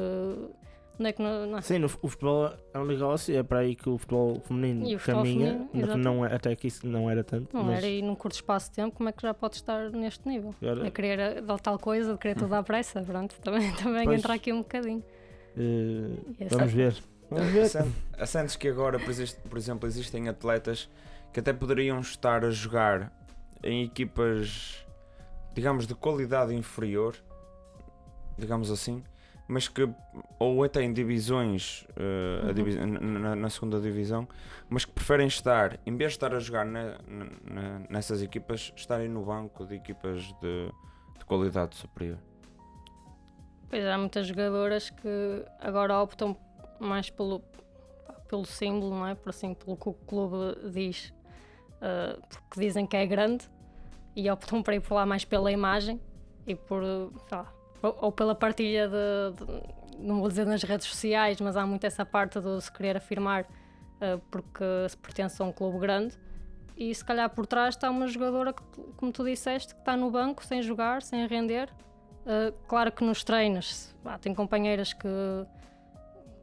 onde é que não, não- Sim, no, o futebol é um negócio, é para aí que o futebol feminino E o futebol caminha. feminino, exato. não é- até que isso não era tanto. não mas era e num curto espaço de tempo, como é que já pode estar neste nível? agora, A querer eh, dar tal coisa, de querer tudo à pressa, pronto, [laughs] também, também Pois. entra aqui um bocadinho. E esse- vamos ver. Vamos ver. Sente- Sentes que agora, por, exemplo, existem atletas que até poderiam estar a jogar em equipas, digamos, de qualidade inferior, digamos assim, mas que, ou até em divisões, a Uhum. divi- na, na- segunda divisão, mas que preferem estar, em vez de estar a jogar na- na- nessas equipas, estarem no banco de equipas de, de qualidade superior. Pois há muitas jogadoras que agora optam mais pelo, pelo símbolo, não é? Por assim, pelo que o clube diz, ah, porque dizem que é grande e optam para ir por lá mais pela imagem e por, lá, ou, pela partilha de, de- não vou dizer nas redes sociais, mas há muito essa parte do se querer afirmar ah, porque se pertence a um clube grande. E se calhar por trás está uma jogadora que, como tu disseste, que está no banco sem jogar, sem render, Uh, claro que nos treinos tem companheiras que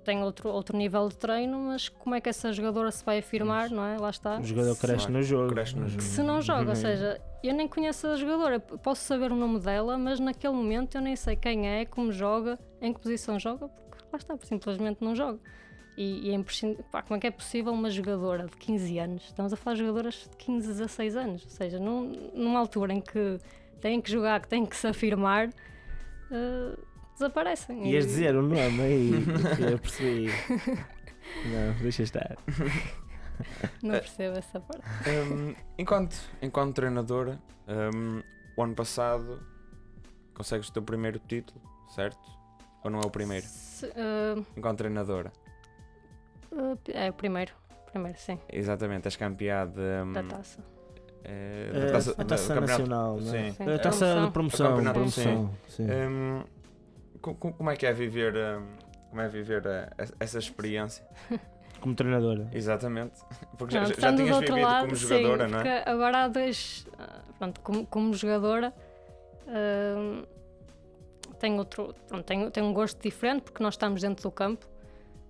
têm outro, outro nível de treino, mas como é que essa jogadora se vai afirmar, não é? Lá está. O jogador Se- cresce no jogo. Cresce no jogo. Se não joga, Uhum. ou seja, eu nem conheço a jogadora, posso saber o nome dela, mas naquele momento eu nem sei quem é, como joga, em que posição joga, porque lá está, simplesmente não joga. E, e é imprescindível, pá, como é que é possível uma jogadora de 15 anos, estamos a falar de jogadoras de 15, 16 anos, ou seja, num, numa altura em que têm que jogar, que têm que se afirmar, eh, desaparecem. Ias E- dizer o nome aí, [laughs] porque eu percebi. Não, deixa estar. Não percebo essa parte. Hum, enquanto, enquanto treinadora, hum, o ano passado consegues o teu primeiro título, certo? Ou não é o primeiro? Se- eh, Enquanto treinadora. eh, é o primeiro, primeiro, sim, Exatamente, és campeã de, hum, da taça. Eh, da taça, a da- taça do campeonato. nacional, não é? Sim. Sim. A taça Promoção. de promoção. O campeonato, promoção, sim. Hum, co- co- como é que é viver, hum, como é viver eh, es- essa experiência? [laughs] Como treinadora. Exatamente. [laughs] Porque já, Não, já- já estando do tinhas outro vivido lado, como sim, jogadora, não é? agora há dois. ah, Pronto, como, como jogadora, ah, tenho, outro, pronto, tenho, tenho um gosto diferente porque nós estamos dentro do campo.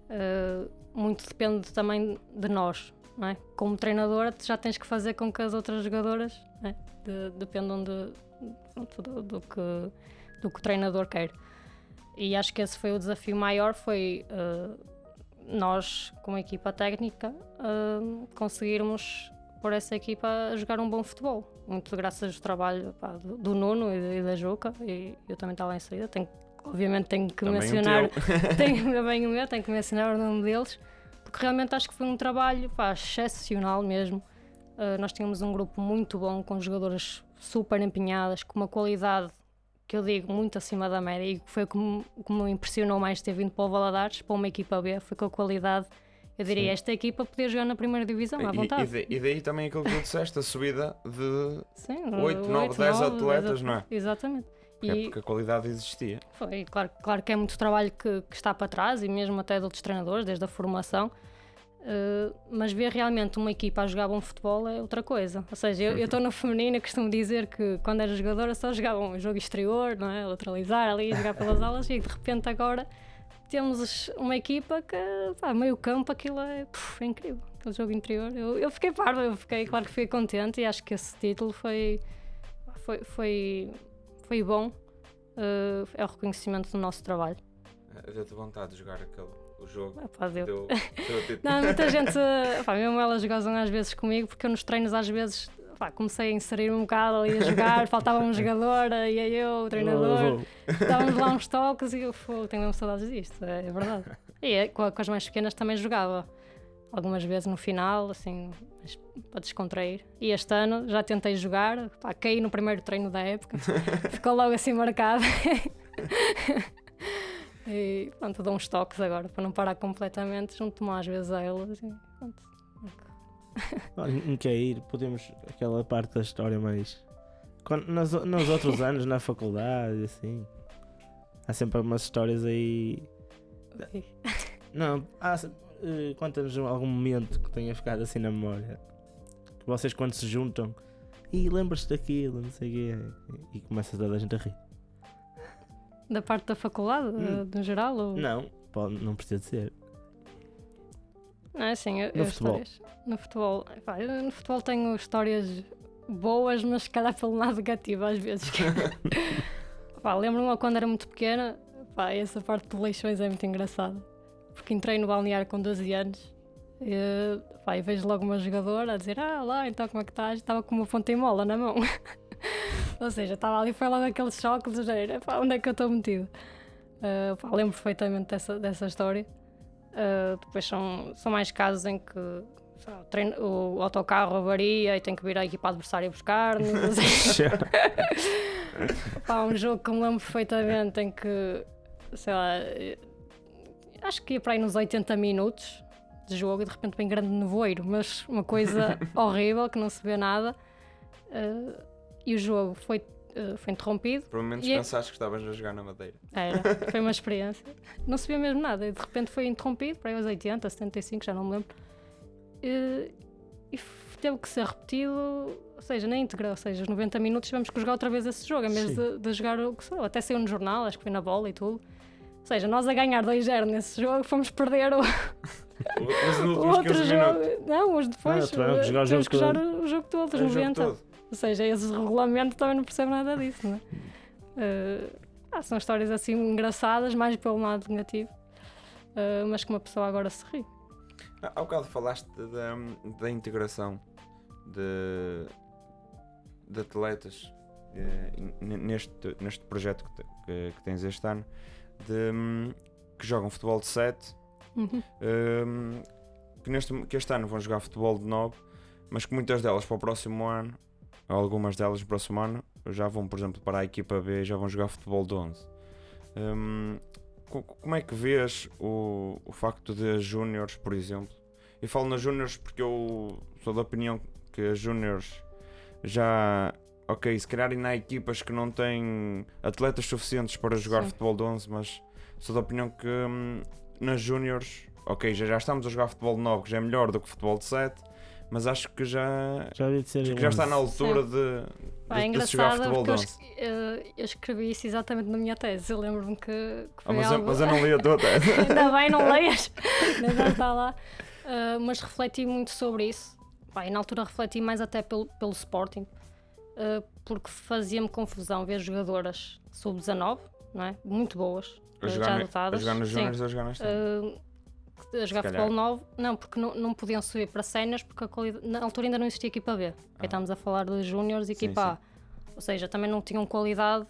Ah, muito depende também de nós, não é? Como treinadora, tu já tens que fazer com que as outras jogadoras é? De- dependam de, pronto, do, do que, do que o treinador quer. E acho que esse foi o desafio maior, foi ah, nós, como equipa técnica, ah, conseguirmos pôr essa equipa a jogar um bom futebol. Muito graças ao trabalho pá, do, do Nuno e, da- e da Juca, e eu também estava em saída. Tenho, obviamente tenho que Também o mencionar, teu. [laughs] [laughs] tenho também o meu, tenho que mencionar o nome deles, porque realmente acho que foi um trabalho pá, excepcional mesmo. Ah, nós tínhamos um grupo muito bom, com jogadoras super empenhadas, com uma qualidade que eu digo muito acima da média e que foi como, como me impressionou mais ter vindo para o Valadares, para uma equipa B, foi com a qualidade. Eu diria, Sim. esta equipa podia jogar na primeira divisão, à E- vontade. E, da- e daí também aquilo que tu disseste, a subida de. Sim, oito, nove, oito, dez nove, atletas, não é? Exatamente. É E porque a qualidade existia. foi, claro, claro que é muito trabalho que, que está para trás e mesmo até de outros treinadores, desde a formação. Eh, mas ver realmente uma equipa a jogar bom futebol é outra coisa. Ou seja, eu eu estou no feminino e costumo dizer que quando era jogadora só jogavam um jogo exterior, não é? lateralizar ali, jogar pelas alas e de repente agora temos uma equipa que, pá, meio campo, aquilo é, puf, é incrível. Aquele jogo interior. Eu, eu fiquei parva, eu fiquei, claro que fiquei contente e acho que esse título foi, foi, foi, foi bom. eh, é o reconhecimento do nosso trabalho. Deu-te vontade de jogar aquele, o jogo. Ah, pá, deu. Deu, [laughs] deu Não, muita [laughs] gente, pá, mesmo elas gozam às vezes comigo, porque eu nos treinos às vezes pá, comecei a inserir um bocado ali a jogar, [laughs] faltava um jogador, e aí eu, o treinador, dávamos lá uns toques e eu "Fogo, tenho mesmo saudades disto, é, é verdade. E é, com, com as mais pequenas também jogava. Algumas vezes no final, assim, mas para descontrair. E este ano já tentei jogar, pá, caí no primeiro treino da época, ficou logo assim marcado. E pronto, dou uns toques agora para não parar completamente, junto-me às vezes a elas. E, pronto. Olha, Em cair, podemos. aquela parte da história mais. Quando, nos, nos outros anos, na faculdade, assim. Há sempre umas histórias aí. Não, há. eh, Conta-nos algum momento que tenha ficado assim na memória. Que vocês, quando se juntam. E lembras-te daquilo, não sei o quê. E começa toda a gente a rir. Da parte da faculdade, Hum. eh, no geral? Ou... Não, pode, não precisa de ser. Não, é assim, eu, No eu futebol. No futebol, eu no futebol tenho histórias boas, mas se calhar pelo lado negativo às vezes. [laughs] Pá, Lembro-me quando era muito pequena, pá, essa parte de leixões é muito engraçada. Porque entrei no balneário com 12 anos e, pá, e vejo logo uma jogadora a dizer: Ah, lá, então como é que estás? Estava com uma ponta em mola na mão. [laughs] [laughs] Ou seja, estava ali, foi logo aquele choque de género: "Epá, onde é que eu estou metido? Ah, pá, lembro perfeitamente dessa, dessa história. Uh, depois são, são mais casos em que lá, o, treino- o autocarro avaria e tem que vir a equipa adversária buscar-nos. [laughs] [laughs] Pá, um jogo que me lembro perfeitamente em que, sei lá, acho que ia para aí nos 80 minutos de jogo e de repente vem grande nevoeiro, mas uma coisa horrível que não se vê nada. Uh, e o jogo foi, uh, foi interrompido. Provavelmente E é- pensaste que estavas a jogar na madeira. Era, foi uma [laughs] experiência. Não se via mesmo nada. E de repente foi interrompido, para aí aos 80, 75, já não me lembro. E, e teve que ser repetido, ou seja, na íntegra, ou seja, os 90 minutos tivemos que jogar outra vez esse jogo, em vez de, de jogar o que sou. Até saiu no jornal, acho que foi na bola e tudo. Ou seja, nós a ganhar 2-0 nesse jogo, fomos perder o, Os [laughs] o últimos outro 15 jogo. minutos. Não, os depois. Ah, tiveram que jogar o tivemos jogo que jogar o jogo todo, os É o jogo 90. todo. Ou seja, esse regulamento também não percebe nada disso, não é? Ah, são histórias assim engraçadas, mais pelo lado negativo, eh, mas que uma pessoa agora se ri. Há há bocado falaste da, da integração de, de atletas n- neste, neste projeto que, que- que tens este ano, de, que jogam futebol de 7, Uhum. hum, que, neste, que este ano vão jogar futebol de 9, mas que muitas delas para o próximo ano, algumas delas no próximo ano, já vão, por exemplo, para a equipa B e já vão jogar futebol de 11. Hum, co- como é que vês o, o facto de as júniores, por exemplo? E falo nas júniores porque eu sou da opinião que as júniores já. Ok, se calhar ainda há equipas que não têm atletas suficientes para jogar Sim. futebol de 11, mas sou da opinião que hum, nas júniores, ok, já, já estamos a jogar futebol de 9, que já é melhor do que futebol de 7, mas acho que já, Já havia de ser. acho que já está na 11. altura de, Pá, é engraçado futebol de porque eu, 11. es- eh, eu escrevi isso exatamente na minha tese. Eu lembro-me que, que Ah, foi mas, eu, algo... mas eu não li a tua [laughs] tese. Ainda bem, não [laughs] leias, ainda já está lá. Uh, mas refleti muito sobre isso. Pá, e na altura refleti mais até pelo, pelo Sporting, uh, porque fazia-me confusão ver jogadoras sub-19, não é? Muito boas, A jogar, já na- a adotadas. jogar nos Sim. a jogar nas Uh, a jogar calhar. futebol novo, não, porque não, não podiam subir para séniores, porque a qualidade, na altura ainda não existia equipa B. Ah. estamos a falar de júniores e Sim, equipa A. Ou seja, também não tinham qualidade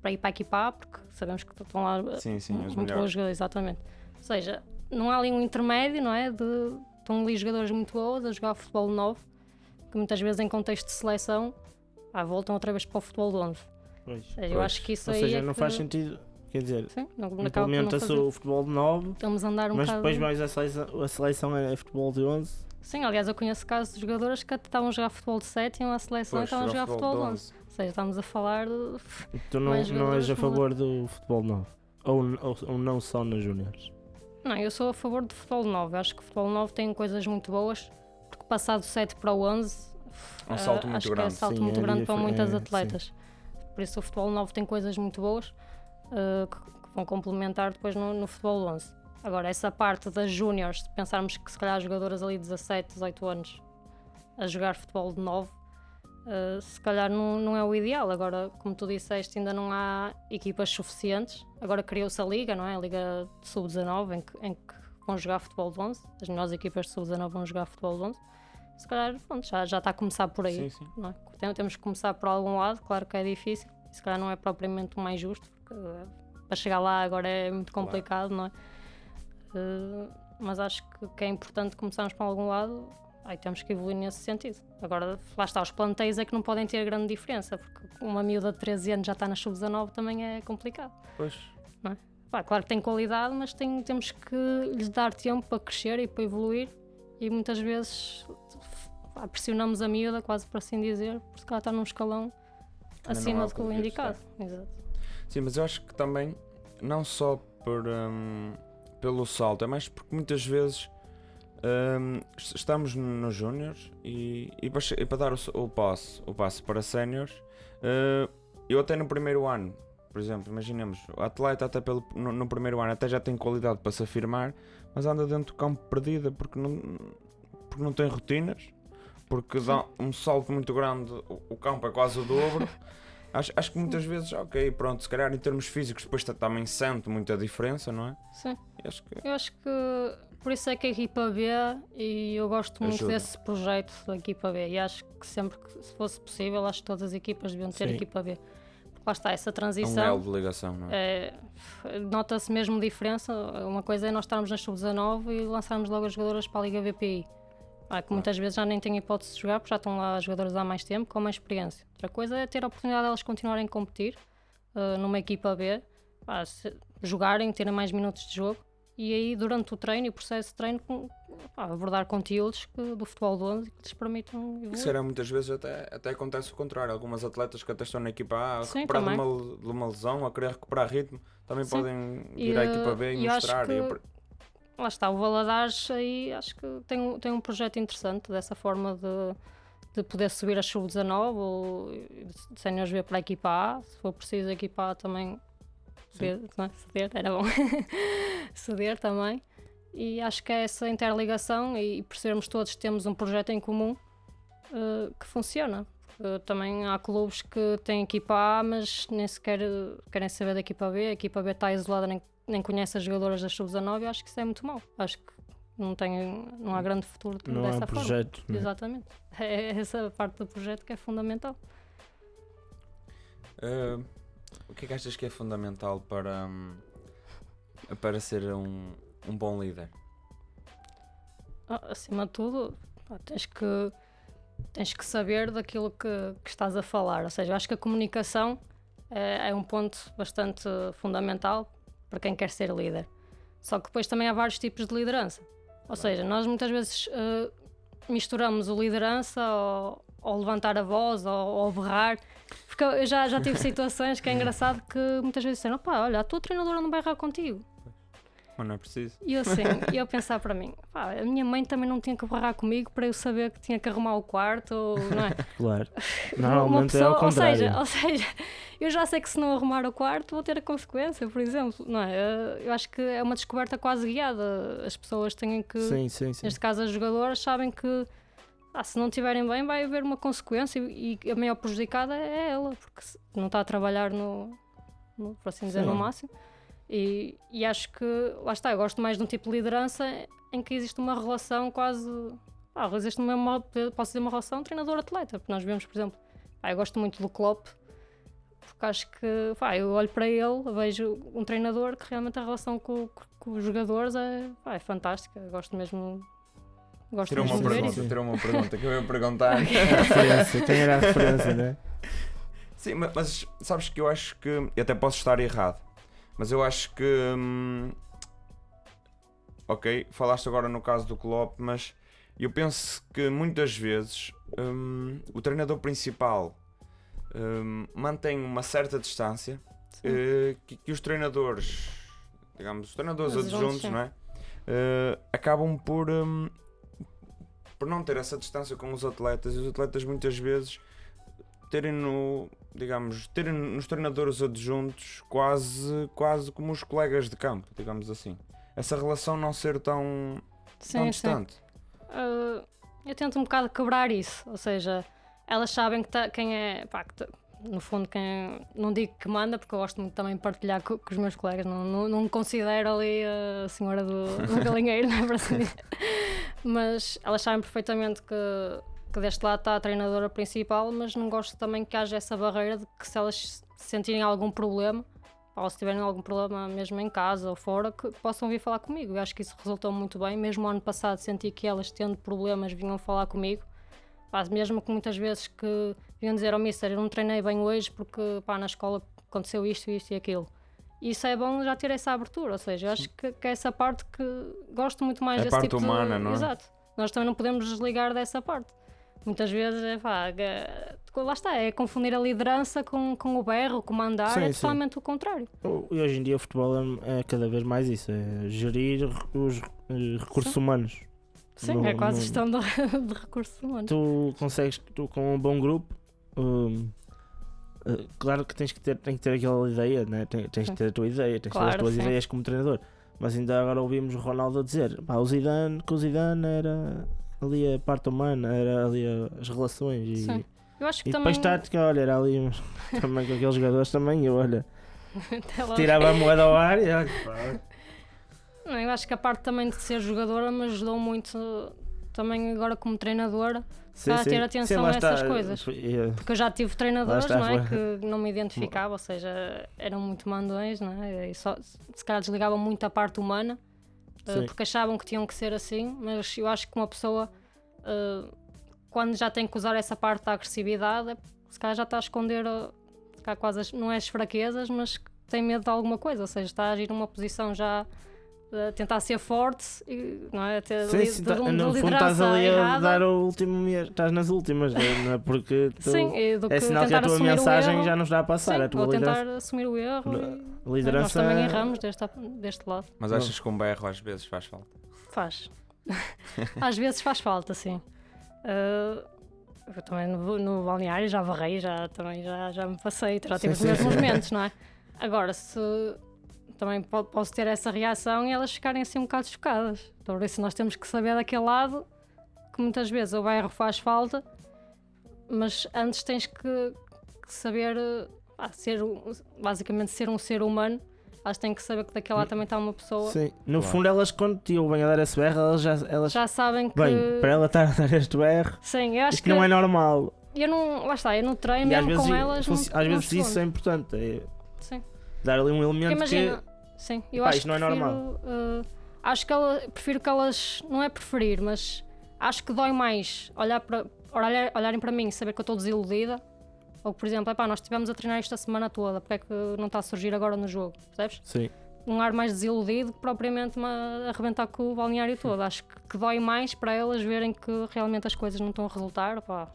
para ir para a equipa A, porque sabemos que estão lá uh, Sim, sim, muito melhores. boas jogadoras, exatamente. Ou seja, não há ali um intermédio, não é? De, estão ali jogadores muito boas a jogar futebol novo, que muitas vezes em contexto de seleção ah, voltam outra vez para o futebol de 11. Pois. Ou seja, eu Pois. acho que isso Ou aí seja, é não que, faz sentido. Quer dizer, Sim, não, implementa-se o futebol de 9, Estamos a andar um mas bocado... depois mais a seleção, a seleção é futebol de 11. Sim, aliás, eu conheço casos de jogadoras que estavam a jogar futebol de 7 e iam à seleção e estavam a jogar jogar futebol de de 11. Ou seja, estamos a falar de... Tu não, não és a favor do futebol 9. Ou, ou, ou não só nas júniores. Não, eu sou a favor de futebol 9. Acho que o futebol 9 tem coisas muito boas, porque passado do 7 para o 11 É um salto ah, muito acho que é grande. salto Sim, muito é grande para muitas é, atletas. Por isso o futebol 9 tem coisas muito boas ah, que, que vão complementar depois no, no futebol 11. Agora, essa parte das júniores, de pensarmos que se calhar as jogadoras ali de 17, 18 anos a jogar futebol de 9, ah, se calhar não, não é o ideal. Agora, como tu disseste, ainda não há equipas suficientes. Agora criou-se a Liga, não é? A Liga de Sub-19, em que, em que vão jogar futebol de 11. As melhores equipas de Sub-19 vão jogar futebol de 11. Se calhar, pronto, já, já está a começar por aí. Sim, sim. é? Tem- Temos que começar por algum lado, claro que é difícil. Se calhar não é propriamente o mais justo, eh, para chegar lá agora é muito Claro. complicado, não é? Uh, mas acho que, que é importante começarmos para algum lado aí temos que evoluir nesse sentido. Agora, lá está, os plantéis é que não podem ter grande diferença, porque uma miúda de 13 anos já está na sub-19 também é complicado. Pois. Pá, claro que tem qualidade, mas tem, temos que lhes dar tempo para crescer e para evoluir. E muitas vezes pá, pressionamos a miúda, quase por assim dizer, porque ela está num escalão acima não é do que o indicado. Exato. Sim, mas eu acho que também, não só por, hum, pelo salto, é mais porque muitas vezes est- estamos nos júniores e, e, e para dar o, o passo, o passo para séniores, eh, eu até no primeiro ano, por exemplo, imaginemos, o atleta até pelo, no, no primeiro ano até já tem qualidade para se afirmar, mas anda dentro do campo perdida porque não, porque não tem rotinas, porque dá um salto muito grande, o, o campo é quase o dobro. [laughs] Acho, acho que muitas vezes, ok, pronto, se calhar em termos físicos depois ta- também sente muita diferença, não é? Sim. E Acho que Eu acho que por isso é que a equipa B e eu gosto muito Ajuda. desse projeto da equipa B e acho que sempre que se fosse possível, acho que todas as equipas deviam ter Sim. equipa B. Porque lá está, essa é um transição. elo de ligação, não é? É, Nota-se mesmo diferença. Uma coisa é nós estarmos na sub-19 e lançarmos logo as jogadoras para a Liga VPI. Ah, que muitas vezes já nem têm hipótese de jogar porque já estão lá as jogadoras há mais tempo, com mais experiência. Outra coisa é ter a oportunidade de elas continuarem a competir ah, numa equipa B, pá, se- jogarem, terem mais minutos de jogo e aí durante o treino e o processo de treino com- pá, abordar conteúdos que- do futebol de 11 que lhes permitam E se evoluir. calhar muitas vezes até, até acontece o contrário. Algumas atletas que até estão na equipa A a Sim, recuperar de uma, de uma lesão, a querer recuperar ritmo, também Sim. podem E, vir à equipa B eh, e acho mostrar. E eu que- per- lá está, o Valadares aí acho que tem, um- tem um projeto interessante dessa forma de, de poder subir a sub-19 ou séniores ver para a equipa A, se for preciso a equipa A também não é? ceder, era bom [laughs] ceder também e acho que é essa interligação e por sermos todos temos um projeto em comum eh, que funciona. Também há clubes que têm equipa A, mas nem sequer querem saber da equipa B. A equipa B está isolada, nem, nem conhece as jogadoras das sub-19. Eu acho que isso é muito mau. Acho que não, tem, não há grande futuro Não dessa há um forma. projeto. né? Exatamente. [laughs] É essa parte do projeto que é fundamental. Eh, o que é que achas que é fundamental para, hum, para ser um, um bom líder? Ah, Acima de tudo, pá, tens que, tens que saber daquilo que, que estás a falar. Ou seja, eu acho que a comunicação é, é um ponto bastante fundamental para quem quer ser líder. Só que depois também há vários tipos de liderança. Ou seja, nós muitas vezes eh, misturamos o liderança ou, ou levantar a voz ou, ou berrar. Porque eu já, já tive [laughs] situações que é engraçado que muitas vezes disseram: opá, olha, a tua treinadora não berra contigo. Mas não é preciso. E eu assim, [laughs] eu pensar para mim, pá, a minha mãe também não tinha que barrar comigo para eu saber que tinha que arrumar o quarto, ou, não é? [laughs] Claro. Uma Normalmente é pessoa- ao contrário. Ou seja, ou seja, eu já sei que se não arrumar o quarto vou ter a consequência, por exemplo, não é? Eh, Eu acho que é uma descoberta quase guiada. As pessoas têm que, sim, sim, sim. neste caso as jogadoras, sabem que ah, se não estiverem bem vai haver uma consequência e, e a maior prejudicada é ela, porque se não está a trabalhar no, no por assim dizer, Sim. no máximo. E, e acho que, lá está, eu gosto mais de um tipo de liderança em que existe uma relação quase. Ah, existe uma, uma- posso dizer uma relação treinador-atleta, porque nós vemos, por exemplo, pá, eu gosto muito do Klopp, porque acho que, pá, eu olho para ele, vejo um treinador que realmente a relação com, com- com os jogadores é, pá, é fantástica. Eu gosto mesmo. Gosto Tirou uma mesmo de ver pergunta, isso. tirou uma pergunta que eu ia perguntar. A referência, quem era a referência, né? Sim, ma- mas sabes que eu acho que. E até posso estar errado. Mas eu acho que. hum, ok, falaste agora no caso do Klopp, mas eu penso que muitas vezes hum, o treinador principal hum, mantém uma certa distância eh, que, que os treinadores, digamos, os treinadores Os adjuntos, não é? Eh, acabam por, hum, por não ter essa distância com os atletas e os atletas muitas vezes terem no, digamos, terem nos treinadores adjuntos quase, quase como os colegas de campo, digamos assim. Essa relação não ser tão, tão Sim, sim. distante. Uh, eu tento um bocado quebrar isso, ou seja, elas sabem que tá- quem é, pá, que tá- no fundo, quem não digo que manda, porque eu gosto muito também de partilhar co- com, os meus colegas, não, não, não me considero ali a senhora do, do [laughs] galinheiro, não é para assim. Mas elas sabem perfeitamente que, que deste lado está a treinadora principal, mas não gosto também que haja essa barreira de que se elas sentirem algum problema, ou se tiverem algum problema mesmo em casa ou fora, que possam vir falar comigo. Eu acho que isso resultou muito bem. Mesmo ano passado senti que elas tendo problemas vinham falar comigo. Pá, mesmo que muitas vezes que vinham dizer ao mister, eu não treinei bem hoje porque pá, na escola aconteceu isto, isto e aquilo. Isso é bom já ter essa abertura, ou seja, eu acho que, que é essa parte que gosto muito mais É desse parte tipo humana, de... não é? Exato. Nós também não podemos desligar dessa parte. Muitas vezes é pá, é- lá está, é confundir a liderança com, com o berro, com o mandar, Sim, é sim. totalmente o contrário. E hoje em dia o futebol é, é cada vez mais isso, é gerir os eh, recursos humanos. Sim, Não- é quase gestão de, [laughs] de recursos humanos. Tu consegues, tu com um bom grupo, hum, eh, claro que tens que ter, tem que ter aquela ideia, né? Tem- tens que ter a tua ideia, tens que ter as Claro, tuas sim. ideias como treinador. Mas ainda agora ouvimos o Ronaldo a dizer, pá, o Zidane, que o Zidane era ali a parte humana, era ali a- as relações e, Sim. Eu acho que e também. depois tática, olha, era ali [laughs] também com aqueles jogadores também, eu olha, tirava a moeda ao ar e olha, Não, eu acho que a parte também de ser jogadora me ajudou muito também agora como treinadora, sim, Para sim. ter Sim, atenção lá a essas está, coisas. é, porque eu já tive treinadores está, não é, foi- que não me identificava, ou seja, eram muito mandões, não é? E só, se calhar desligavam muito a parte humana, Sim. porque achavam que tinham que ser assim, mas eu acho que uma pessoa, eh, quando já tem que usar essa parte da agressividade, se calhar já está a esconder, eh, se calhar quase as, não é as fraquezas, mas tem medo de alguma coisa, ou seja, está a agir numa posição já. A tentar ser forte, e, não é? Ter, Sim, li- sim, de, tá- um- de no fundo liderança estás ali a errada. dar o último mês, estás nas últimas, não é? Porque [laughs] tu, Sim, e do que é sinal que a tentar tua assumir o mensagem erro. já não está a passar, Sim, a tua vou tentar liderança, assumir o erro. E- a liderança Nós também erramos deste, deste lado. Mas achas que um berro às vezes faz falta? Faz. [laughs] Às vezes faz falta, sim. Ah, eu também no, no balneário já varrei, já, também já, já me passei, já tive os meus sim. movimentos, não é? [laughs] Agora, se também po- posso ter essa reação e elas ficarem assim um bocado chocadas. Então, por isso nós temos que saber daquele lado que muitas vezes o berro faz falta, mas antes tens que, que saber ah, ser, um- basicamente ser um ser humano. Elas têm que saber que daquele lado também está uma pessoa. Sim, no Claro. fundo elas quando te ouvem a dar esse berro, elas já elas, Já sabem que. bem, para ela estar a dar este berro, Sim, eu acho isto que. não é normal. Eu não. Lá está, eu não treino mesmo com elas. não- às não vezes isso é importante, é Sim. dar ali um Porque elemento imagina. Sim, eu Pá, acho isto não é que prefiro, normal. eh, acho que ela, prefiro que elas. Não é preferir, mas acho que dói mais olhar para, olhar, olharem para mim e saber que eu estou desiludida. Ou, por exemplo, epá, nós estivemos a treinar esta semana toda, porque é que não está a surgir agora no jogo? Percebes? sim, Um ar mais desiludido que propriamente me arrebentar com o balneário todo. Acho que, que dói mais para elas verem que realmente as coisas não estão a resultar, pá,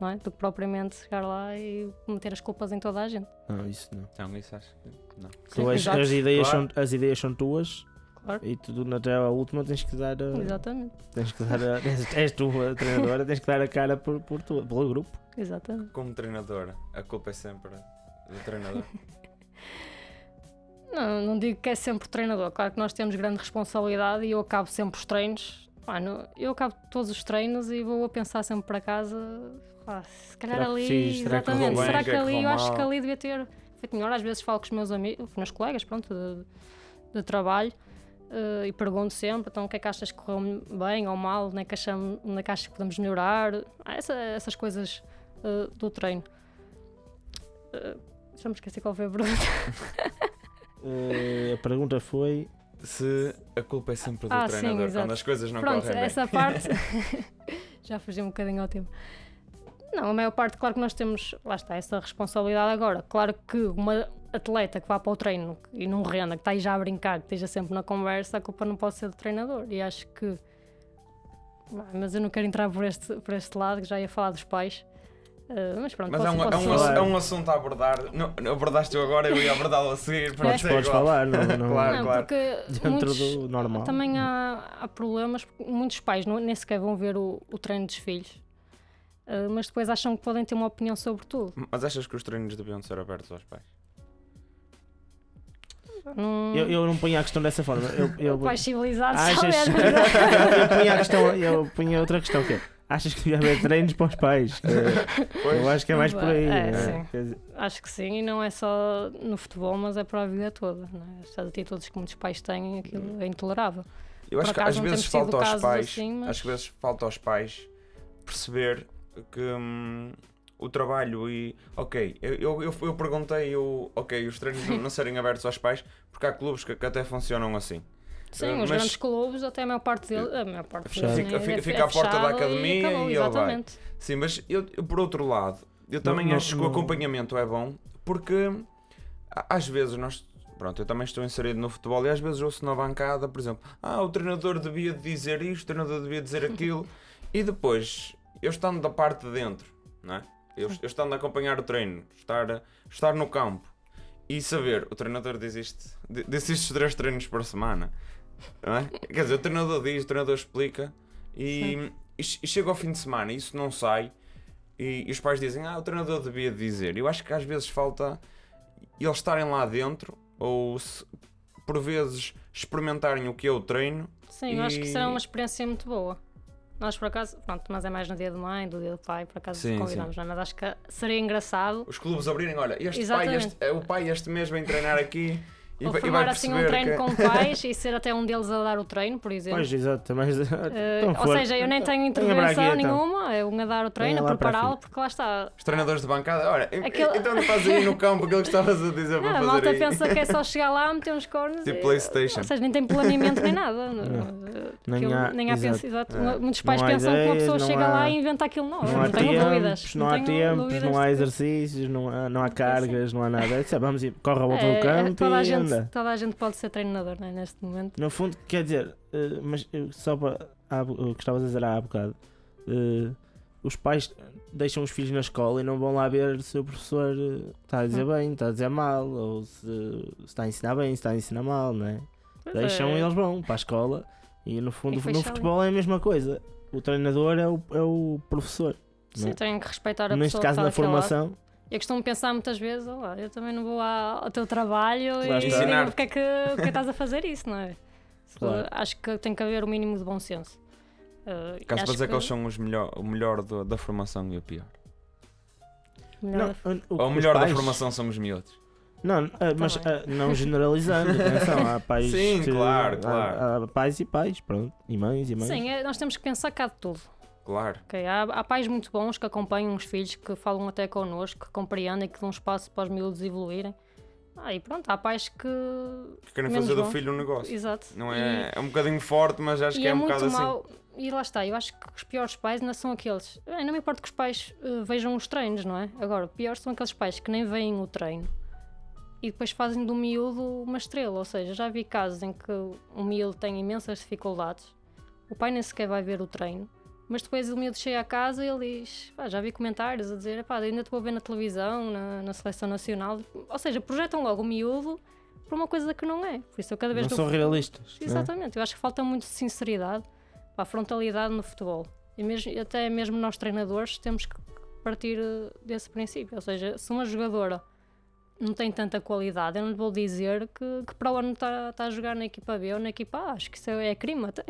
não é? Do que propriamente chegar lá e meter as culpas em toda a gente. não, isso não. Não, isso acho que não. Tu Sim, és- as, ideias Claro. são, as ideias são tuas Claro. e tu até a última tens que dar a, Exatamente, tens que dar a, [laughs] és, és tu a treinadora, tens que dar a cara por, por tu, pelo grupo. exatamente. Como treinadora, a culpa é sempre do treinador. [laughs] Não, não digo que é sempre o treinador. Claro que nós temos grande responsabilidade e eu acabo sempre os treinos. Pá, eu acabo todos os treinos e vou a pensar sempre para casa. pá, se calhar Será que ali. fiz? Será que exatamente. Será que que que ali eu acho que ali devia ter melhor. Às vezes falo com os meus amigos, com os meus colegas, pronto, de, de trabalho. eh, e pergunto sempre, então o que é que achas que correu bem ou mal, onde é que, achamos, onde é que achas que podemos melhorar, Ah, essa- essas coisas eh, do treino. Uh, já me esqueci qual foi a pergunta. Eh, a pergunta foi Se a culpa é sempre do Ah, sim, treinador, exato. quando as coisas não Pronto, correm bem. essa parte [laughs] [laughs] já fugi um bocadinho ao tempo. Não, a maior parte, claro que nós temos, lá está, essa responsabilidade agora. Claro que uma atleta que vá para o treino e não renda, que está aí já a brincar, que esteja sempre na conversa, a culpa não pode ser do treinador. E acho que. Mas eu não quero entrar por este, por este lado, que já ia falar dos pais. Ah, mas pronto, Mas é posso, um, é, posso um, falar. é um assunto a abordar. Não, não abordaste eu agora, eu ia abordá-lo a seguir. Pronto, Mas é podes igual. falar, não, [laughs] não Claro, Não, claro. porque dentro muitos, do normal. Também há, há problemas, porque muitos pais não, nem sequer vão ver o, o treino dos filhos, Ah, mas depois acham que podem ter uma opinião sobre tudo. Mas achas que os treinos deviam ser abertos aos pais? Não, Eu, eu não ponho a questão dessa forma. Eu, eu, pais [laughs] civilizados só achas, mesmo. [laughs] eu ponho a questão, eu ponho outra questão que é, achas que devia haver treinos para os pais? Eu acho que é mais por aí. É, né? dizer, Acho que sim, e não é só no futebol, mas é para a vida toda. Não é? Estas atitudes que muitos pais têm, aquilo é intolerável. Eu acho que acaso às vezes falta aos pais, assim, mas- acho que às vezes falta aos pais perceber que hum, o trabalho e. Ok, eu, eu, eu, eu perguntei o, ok, os treinos não- não serem abertos aos pais, porque há clubes que, que até funcionam assim. Sim, Eh, os mas- grandes clubes, até a maior parte deles, a maior parte deles, Fica- né, fica- é- fica é à porta da academia acabou, e ele vai. Sim, mas eu, eu, por outro lado, eu também não- acho que o não- acompanhamento é bom, porque às vezes nós. Pronto, eu também estou inserido no futebol e às vezes ouço na bancada, por exemplo, ah, o treinador devia dizer isto, o treinador devia dizer aquilo, [laughs] e depois, eu estando da parte de dentro, não é? eu, eu estando a acompanhar o treino, estar, estar no campo e saber, o treinador diz isto, di- diz estes três treinos por semana, não é? [laughs] Quer dizer, o treinador diz, o treinador explica, e, e e chega ao fim de semana e isso não sai, e, e os pais dizem, ah, o treinador devia dizer. Eu acho que às vezes falta eles estarem lá dentro, ou se- por vezes experimentarem o que é o treino. Sim, eu acho que será uma experiência muito boa. Nós, por acaso, pronto, mas é mais no dia de mãe, do dia do pai, por acaso Sim, convidamos, não é? Mas acho que seria engraçado. Os clubes abrirem, olha, este pai, Exatamente. este, é o pai este mês vem treinar aqui e, Ou vai- formar assim um treino que... com pais e ser até um deles a dar o treino, por exemplo. Pois, exato, mas. Eh, [laughs] então ou seja, eu nem tenho Venha para aqui, intervenção então. nenhuma, é um a dar o treino, a prepará-lo, porque lá está. Os treinadores de bancada, olha, Aquele- então faz aí no campo aquilo que estavas a dizer Não, para a fazer malta aí. pensa que é só [laughs] chegar lá, meter uns cornos. Tipo e- PlayStation. Ou seja, nem tem planeamento nem nada. [laughs] Nem Aquilo- há- nem há exato. exato. É. Muitos pais Não pensam que uma ideias, pessoa não chega há- lá e inventa aquilo novo. Não Não, há tenho dúvidas. tempos, não há tempos, não há exercícios, não há, não há cargas, não há nada. É, vamos ir, corre a volta É, do campo toda, a e gente, toda a gente pode ser treinador né, neste momento. No fundo, quer dizer, eh, mas só para há o que estavas a dizer há bocado, eh, os pais deixam os filhos na escola e não vão lá ver se o professor eh, está a dizer Hum. bem, está a dizer mal, ou se, se está a ensinar bem, se está a ensinar mal, não é? Deixam é. e eles vão para a escola e no fundo E no futebol é a mesma coisa. O treinador é o, é o professor. não Sim, é? têm que respeitar a Neste pessoa caso que na está formação, Eu costumo pensar muitas vezes, "Oh, lá, eu também não vou ao teu trabalho Lá e está. digo porque é, que, porque é que [laughs] estás a fazer isso, não é? Claro. Acho que tem que haver o mínimo de bom senso. Uh, Caso para dizer que eles são os melhor, o melhor do- da formação e o pior. melhor- não, o- Ou o os melhor da pais- formação são os miúdos. Não, ah, mas ah, não generalizando, atenção, há [laughs] pais Sim, que- claro, há- claro. Há, pais e pais, pronto, e mães e mães. Sim, é- nós temos que pensar cá de tudo. Claro. ok? Há, há pais muito bons que acompanham os filhos, que falam até connosco, que compreendem, que dão espaço para os miúdos evoluírem. Ah, e pronto, há pais que. Que querem fazer do filho um negócio. Exato. Não E- é, é um bocadinho forte, mas acho que é, é um muito bocado assim. mau. E lá está, eu acho que os piores pais ainda são aqueles. Não me importa que os pais eh, vejam os treinos, não é? Agora, piores são aqueles pais que nem veem o treino e depois fazem do miúdo uma estrela. Ou seja, já vi casos em que o miúdo tem imensas dificuldades, o pai nem sequer vai ver o treino, mas depois o miúdo chega a casa e ele diz: "Pá, já vi comentários a dizer, pá, ainda estou a ver na televisão, na, na seleção nacional. Ou seja, projetam logo o miúdo para uma coisa que não é. Por isso eu cada vez não são realistas. né? Exatamente, eu acho que falta muito de sinceridade, para a frontalidade no futebol. E mesmo, até mesmo nós treinadores temos que partir eh, desse princípio. Ou seja, se uma jogadora não tem tanta qualidade, eu não lhe vou dizer que, que para o ano está tá a jogar na equipa B ou na equipa A. Acho que isso é crime até.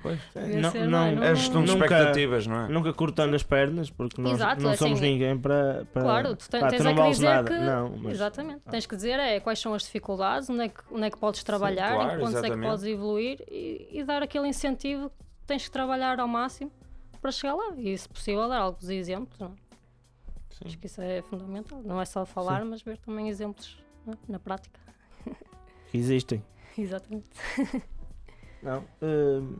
Pois. [laughs] Devia Não- ser, não- é? Não- É gestão de Nunca- expectativas, não é? Nunca cortando as pernas, porque nós Exato, não assim, somos ninguém para. para Claro, tu, pá, tens tu não é dizer nada. que. Não, mas Exatamente. Tens que dizer é quais são as dificuldades, onde é que, onde é que podes trabalhar, claro, em que pontos é que exatamente. podes evoluir e, e dar aquele incentivo que tens que trabalhar ao máximo para chegar lá. E, se possível, dar alguns exemplos. Não? É? Sim. Acho que isso é fundamental. Não é só falar, mas ver também exemplos é? na prática. que existem. [laughs] Exatamente. Não. hum,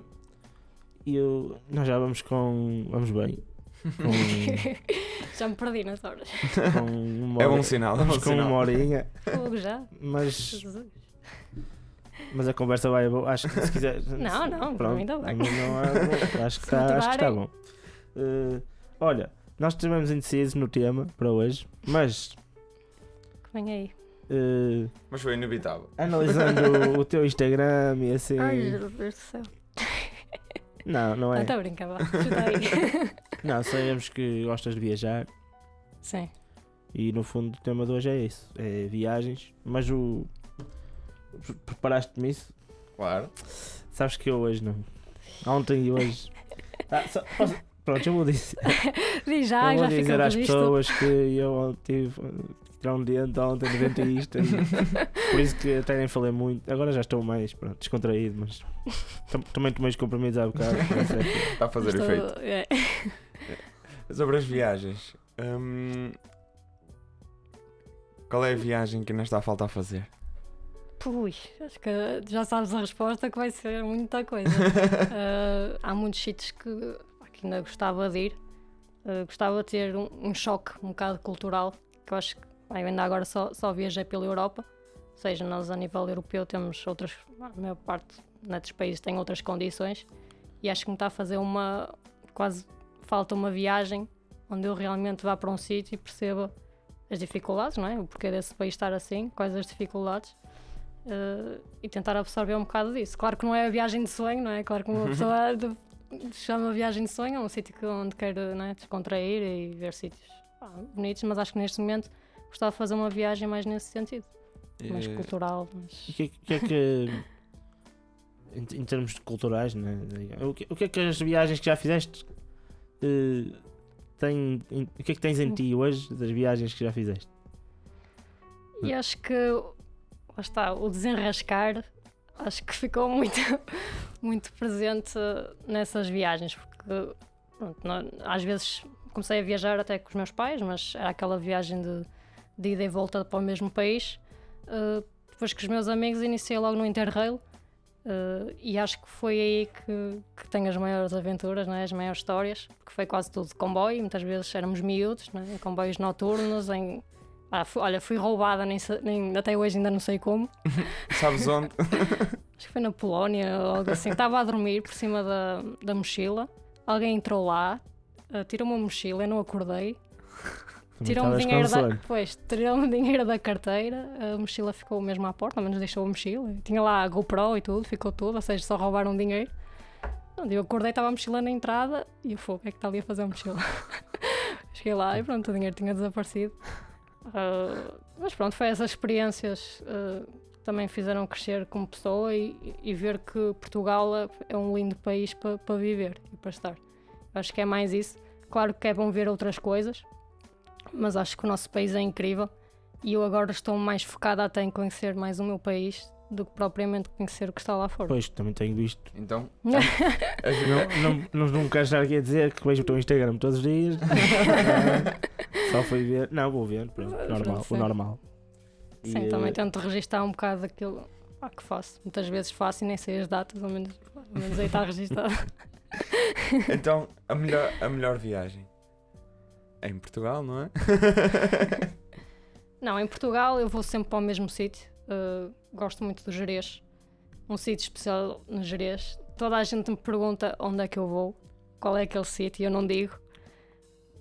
E eu, nós já vamos com. Vamos bem. Com, [laughs] Já me perdi nas horas. com uma É bom hora- sinal, é bom Vamos com uma sinal. horinha. Fogo já. Mas, Jesus. mas a conversa vai boa. Acho que se quiser. [laughs] Não, não, Pronto, ainda bem. não há- acho que está acho que está motivarem. bom. Uh, olha, nós estivemos indecisos no tema para hoje, mas Que vem aí. uh, Mas foi inevitável. analisando [laughs] o teu Instagram e assim. Ai, Jesus do céu. Não, não Ah, é. Está a brincar, vá. Aí. [laughs] Não, sabemos que gostas de viajar Sim. e no fundo o tema de hoje é isso: é viagens. Mas o. Preparaste-me isso? Claro. Sabes que eu hoje não. Ontem e hoje. [laughs] Ah, só- posso- Pronto, eu vou dizer. [laughs] Diz já, eu já vou fica dizer às pessoas que eu tive tirar um dente ontem no dentista. e por isso que até nem falei muito. Agora já estou mais pronto, descontraído, mas tam- também tomei os comprimidos há bocado. é Está a fazer Estou- efeito. é. [laughs] Sobre as viagens. Hum, qual é a viagem que ainda está a faltar fazer? Ui, acho que já sabes a resposta que vai ser muita coisa. Uh, [laughs] há muitos sítios que, que ainda gostava de ir. Uh, gostava de ter um, um choque um bocado cultural, que eu acho que ainda agora só, só viajei pela Europa. Ou seja, nós a nível europeu temos outras, a maior parte noutros países tem outras condições e acho que me está a fazer uma quase falta uma viagem onde eu realmente vá para um sítio e perceba as dificuldades, não é? O porquê desse país estar assim, quais as dificuldades uh, e tentar absorver um bocado disso. Claro que não é a viagem de sonho, não é? Claro que uma pessoa [laughs] chama viagem de sonho, é um sítio que, onde quer é? descontrair e ver sítios ah, bonitos, mas acho que neste momento gostava de fazer uma viagem mais nesse sentido, mais Eh, cultural. Mas... O que, é que- é que. [laughs] Em, em termos culturais, né? o, que, o que é que as viagens que já fizeste eh, têm. em- o que é que tens em ti hoje das viagens que já fizeste? E acho que lá está, o desenrascar acho que ficou muito, [laughs] muito presente nessas viagens, porque pronto, não- às vezes comecei a viajar até com os meus pais, mas era aquela viagem de, de ida e volta para o mesmo país. Uh, depois com os meus amigos iniciei logo no Interrail uh, e acho que foi aí que, que tenho as maiores aventuras, não é? as maiores histórias, porque foi quase tudo de comboio, muitas vezes éramos miúdos, não é? em comboios noturnos, em ah, fui- olha, fui roubada, nem, nem- até hoje ainda não sei como. [laughs] Sabes onde? [laughs] Acho que foi na Polónia ou algo assim. Estava a dormir por cima da, da mochila. Alguém entrou lá, ah, tirou-me a mochila, eu não acordei. Tirou-me dinheiro, da, pois, tirou dinheiro da carteira. A mochila ficou mesmo à porta, ao menos deixou a mochila. Tinha lá a GoPro e tudo, ficou tudo, ou seja, só roubaram dinheiro. Eu acordei, estava a mochila na entrada e eu fui, o que é que está ali a fazer a mochila? [laughs] Cheguei lá e pronto, o dinheiro tinha desaparecido. Ah, mas pronto, foi essas experiências ah, que também fizeram crescer como pessoa e, e ver que Portugal é- um lindo país para para viver e para estar. Acho que é mais isso. Claro que é bom ver outras coisas, mas acho que o nosso país é incrível e eu agora estou mais focada até em conhecer mais o meu país do que propriamente conhecer o que está lá fora. Pois, também tenho visto. Então, Não, [laughs] não, não, não quero estar aqui a dizer que vejo o teu Instagram todos os dias. [laughs] Só fui ver. Não, vou ver. Pronto, normal, o Sim. normal. E, Sim, eh, também tento registrar um bocado daquilo ah, que faço. Muitas vezes faço e nem sei as datas, ao menos, ao menos aí está [laughs] registado. então a, melhor, a melhor viagem é em Portugal, não é? Não, em Portugal eu vou sempre para o mesmo sítio. Uh, gosto muito do Jerez. Um sítio especial no Jerez. Toda a gente me pergunta onde é que eu vou, qual é aquele sítio, e eu não digo.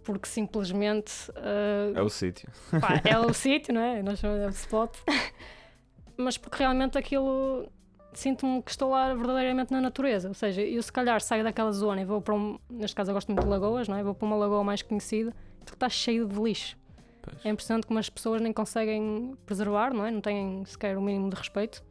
Porque simplesmente uh, É o sítio. pá, [laughs] é o sítio, não é? Nós chamamos de spot. Mas porque realmente aquilo sinto-me que estou lá verdadeiramente na natureza. Ou seja, eu se calhar saio daquela zona e vou para um. Neste caso eu gosto muito de lagoas, não é? Vou para uma lagoa mais conhecida que está cheio de lixo. Pois. É impressionante como as pessoas nem conseguem preservar, não é? Não têm sequer o mínimo de respeito.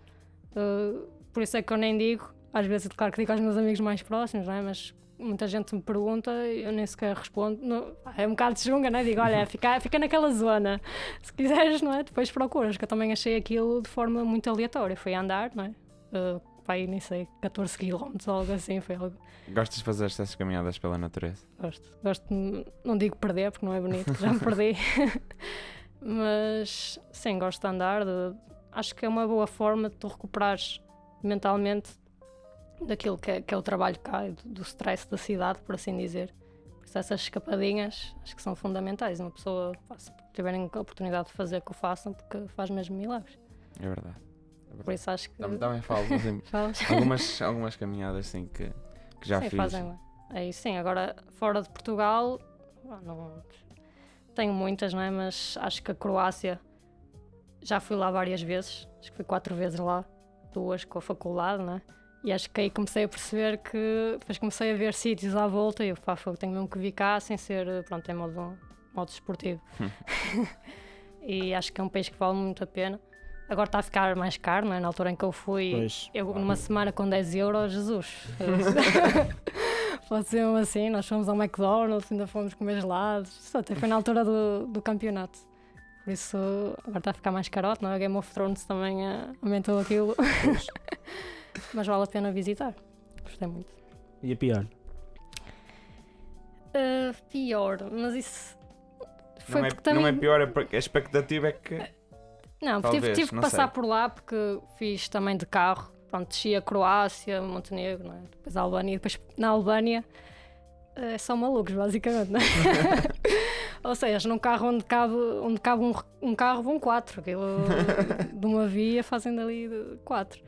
Uh, por isso é que eu nem digo, às vezes, claro que digo aos meus amigos mais próximos, não é? Mas muita gente me pergunta e eu nem sequer respondo. Não- é um bocado de chunga, não é? Digo, olha, fica, fica naquela zona. Se quiseres, não é? Depois procuras, que eu também achei aquilo de forma muito aleatória. Fui andar, não é? Uh, vai, nem sei, 14 km ou algo assim. Foi algo. Gostas de fazer essas caminhadas pela natureza? Gosto. Gosto não digo perder, porque não é bonito, já me [laughs] perdi. Mas sim, gosto de andar. de- acho que é uma boa forma de tu recuperares mentalmente daquilo que é, que é o trabalho cá, do, do stress da cidade, por assim dizer. Por isso, essas escapadinhas acho que são fundamentais. Uma pessoa, se tiverem a oportunidade de fazer, que o façam, porque faz mesmo milagres. É verdade. É Por isso, acho que. Também, também falo [laughs] assim, algumas, algumas caminhadas assim que, que já sim, fiz. fazem bem. É sim. Agora, fora de Portugal, ah, não, tenho muitas, não é? Mas acho que a Croácia já fui lá várias vezes. Acho que fui quatro vezes lá, duas com a faculdade, não é? E acho que aí comecei a perceber que depois comecei a ver sítios à volta e eu, fogo, tenho mesmo que vir cá sem ser, pronto, em modo, modo esportivo. [laughs] e acho que é um país que vale muito a pena. Agora está a ficar mais caro, não é? Na altura em que eu fui, Pois, eu numa semana com 10 euros, Jesus. [laughs] Pode ser mesmo assim, nós fomos ao McDonald's, ainda fomos comer gelados. Isso até foi na altura do, do campeonato. Por isso agora está a ficar mais carote, não é? Game of Thrones também eh, aumentou aquilo. [laughs] Mas vale a pena visitar. Gostei muito. E a pior? Uh, pior, mas isso foi não, é, também. não é pior, é a expectativa é que. Não, Talvez, tive, tive que não passar sei. por lá porque fiz também de carro. Pronto, desci a Croácia, Montenegro, não é? depois a Albânia, depois na Albânia é só malucos, basicamente. Não é? [laughs] Ou seja, num carro onde cabe, onde cabe um, um carro vão quatro. Aquilo [laughs] de uma via fazem dali quatro.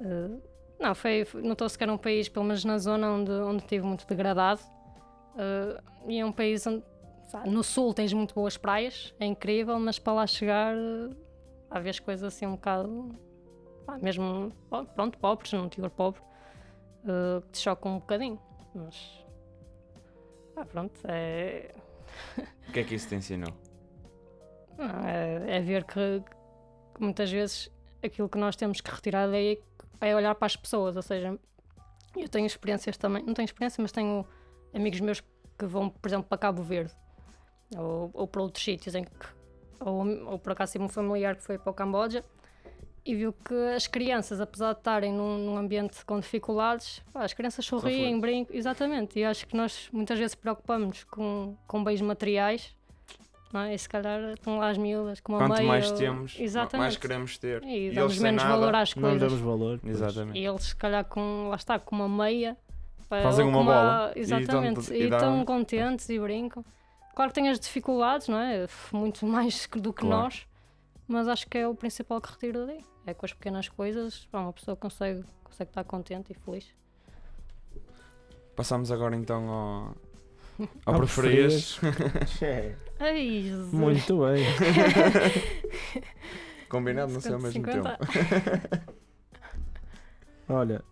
Eh, não, foi, notou-se que era um país, pelo menos na zona onde, onde tive muito degradado. Eh, e é um país onde sabe, no sul tens muito boas praias, é incrível, mas para lá chegar há vezes coisas assim um bocado pá, mesmo pá, pronto, pobres, num teor pobre, eh, que te chocam um bocadinho. Mas ah, pronto, é, [laughs] O que é que isso te ensinou? não, é, é ver que, que muitas vezes aquilo que nós temos que retirar daí é olhar para as pessoas, ou seja, eu tenho experiências também, não tenho experiência, mas tenho amigos meus que vão, por exemplo, para Cabo Verde ou, ou para outros sítios em que ou, ou por acaso tive um familiar que foi para o Camboja e viu que as crianças, apesar de estarem num, num ambiente com dificuldades, pá, as crianças sorriem, brincam, exatamente. E acho que nós muitas vezes preocupamos com, com bens materiais, não é? E se calhar estão lá as miúdas com uma Quanto meia. mais temos, exatamente. mais queremos ter. E eles damos menos nada, valor às Não coisas. damos valor. pois. Exatamente. E eles, se calhar, com, lá está, com uma meia. pá, Fazem uma com bola e Exatamente. E e estão contentes e brincam. Claro que têm as dificuldades, não é? Muito [laughs] mais do que Claro. nós, mas acho que é o principal que retiro daí. É com as pequenas coisas, pá, uma pessoa consegue, consegue estar contente e feliz. Passamos agora então ao, [laughs] ao preferias. É, [laughs] Ai, Jesus. Muito bem. Combinado, não sei ao mesmo 50. tempo. Olha,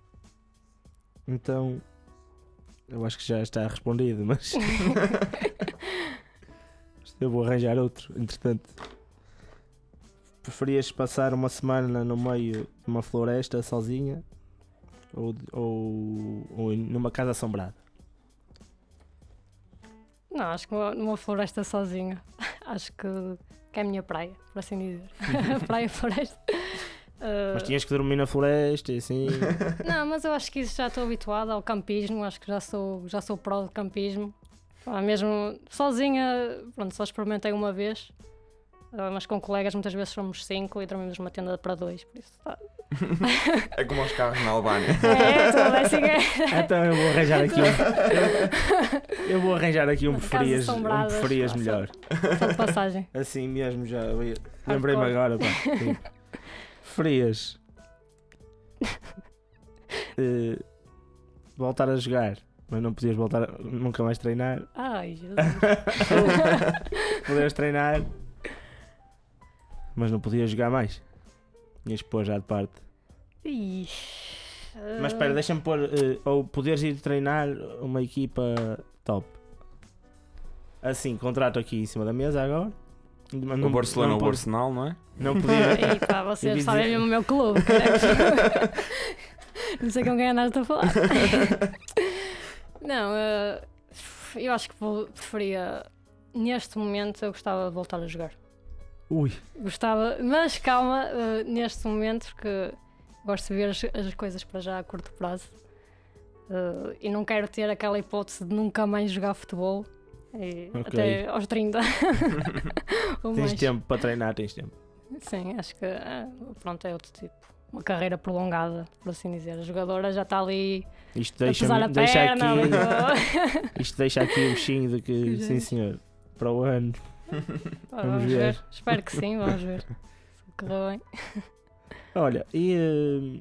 então eu acho que já está respondido, mas eu vou arranjar outro, entretanto. Preferias passar uma semana no meio de uma floresta sozinha ou, ou, ou numa casa assombrada? Não, acho que numa, floresta sozinha. [laughs] Acho que, que é a minha praia, por assim dizer. [laughs] praia, floresta. [laughs] Ah, Mas tinhas que dormir na floresta e assim. Não, mas eu acho que isso já estou habituada ao campismo, acho que já sou, já sou pró de campismo. Pá, mesmo sozinha, pronto, só experimentei uma vez, ah, mas com colegas muitas vezes somos cinco e dormimos numa tenda para dois, por isso tá. [laughs] É como os carros na Albânia. [laughs] É, tudo assim é. Então eu vou arranjar aqui um. [laughs] Eu vou arranjar aqui um preferias, um preferias pá, melhor. Só de passagem. Assim mesmo já. Lembrei-me agora, pá. Sim. Preferias eh, voltar a jogar, mas não podias voltar nunca mais treinar. Ai, Jesus. [laughs] Podias treinar, mas não podias jogar mais. Tinhas que pôr já de parte. Ih, Mas espera, deixa-me pôr. eh, ou poderes ir treinar uma equipa top. Assim, contrato aqui em cima da mesa agora. Mas o Barcelona, não o Arsenal, não é? Não podia. [laughs] Ei, pá, vocês sabem mesmo o meu clube. caralho. [laughs] não sei com quem andaste a falar. Não, eh, eu acho que vou- preferia. Neste momento, eu gostava de voltar a jogar. Ui, Gostava, mas calma, eh, neste momento, porque gosto de ver as, as coisas para já a curto prazo. Eh, e não quero ter aquela hipótese de nunca mais jogar futebol. E Ok. Até aos 30. [laughs] Ou tens mais. tempo para treinar, tens tempo. Sim, acho que ah, pronto, é outro tipo. Uma carreira prolongada, por assim dizer. A jogadora já está ali Isto a pesar deixa, a deixa perna. aqui, [laughs] isto deixa aqui o bichinho de que, sim senhor, para o ano. [laughs] Vamos vamos ver. ver. Espero que sim, vamos ver. [laughs] Se correr bem. Olha, e eh,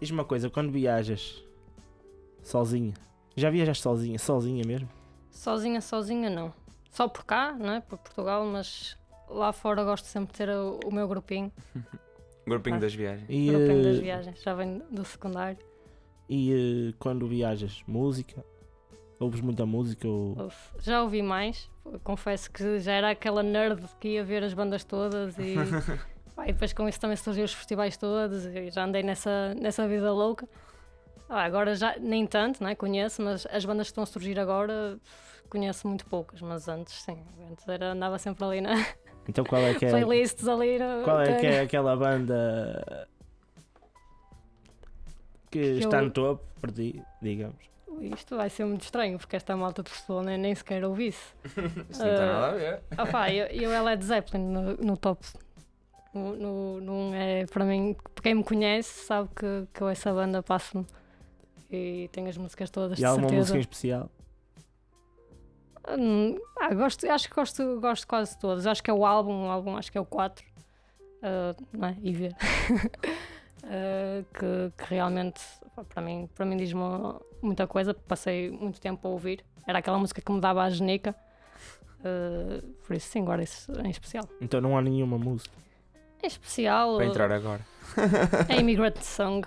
diz-me uma coisa, quando viajas sozinha, já viajaste sozinha, sozinha mesmo? Sozinha, sozinha não. Só por cá, não é? Por Portugal, mas lá fora gosto sempre de ter o, o meu grupinho. Grupinho Ah. das viagens. E, grupinho das eh, viagens. Já venho do secundário. e eh, quando viajas, música? Ouves muita música ou... Já ouvi mais. Confesso que já era aquela nerd que ia ver as bandas todas e, [laughs] pá, e depois com isso também surgiu os festivais todos e já andei nessa, nessa vida louca. Ah, agora já nem tanto, né? conheço, mas as bandas que estão a surgir agora conheço muito poucas, mas antes sim, antes era, andava sempre ali na Então qual é que é, playlists ali. no- qual é, que é aquela banda que Que está eu- no topo para ti, digamos? isto vai ser muito estranho, porque esta malta de futebol nem, nem sequer ouvi isso. [laughs] Isto não tem nada a ver. Ah pá, eu, eu é Led Zeppelin no, no top. No, no, num é, para mim, quem me conhece sabe que, que eu essa banda passo-me e tenho as músicas todas E de há alguma certeza. música em especial? Hum, ah, gosto, acho que gosto, gosto de quase todas. Acho que é o álbum, o álbum acho que é o 4. ah, não é? E ver. [laughs] Ah, que, que realmente para mim, para mim diz-me muita coisa. Passei muito tempo a ouvir. Era aquela música que me dava a genica. Ah, por isso sim, guarda isso em especial. Então não há nenhuma música. Em especial Para entrar agora. a Immigrant Song.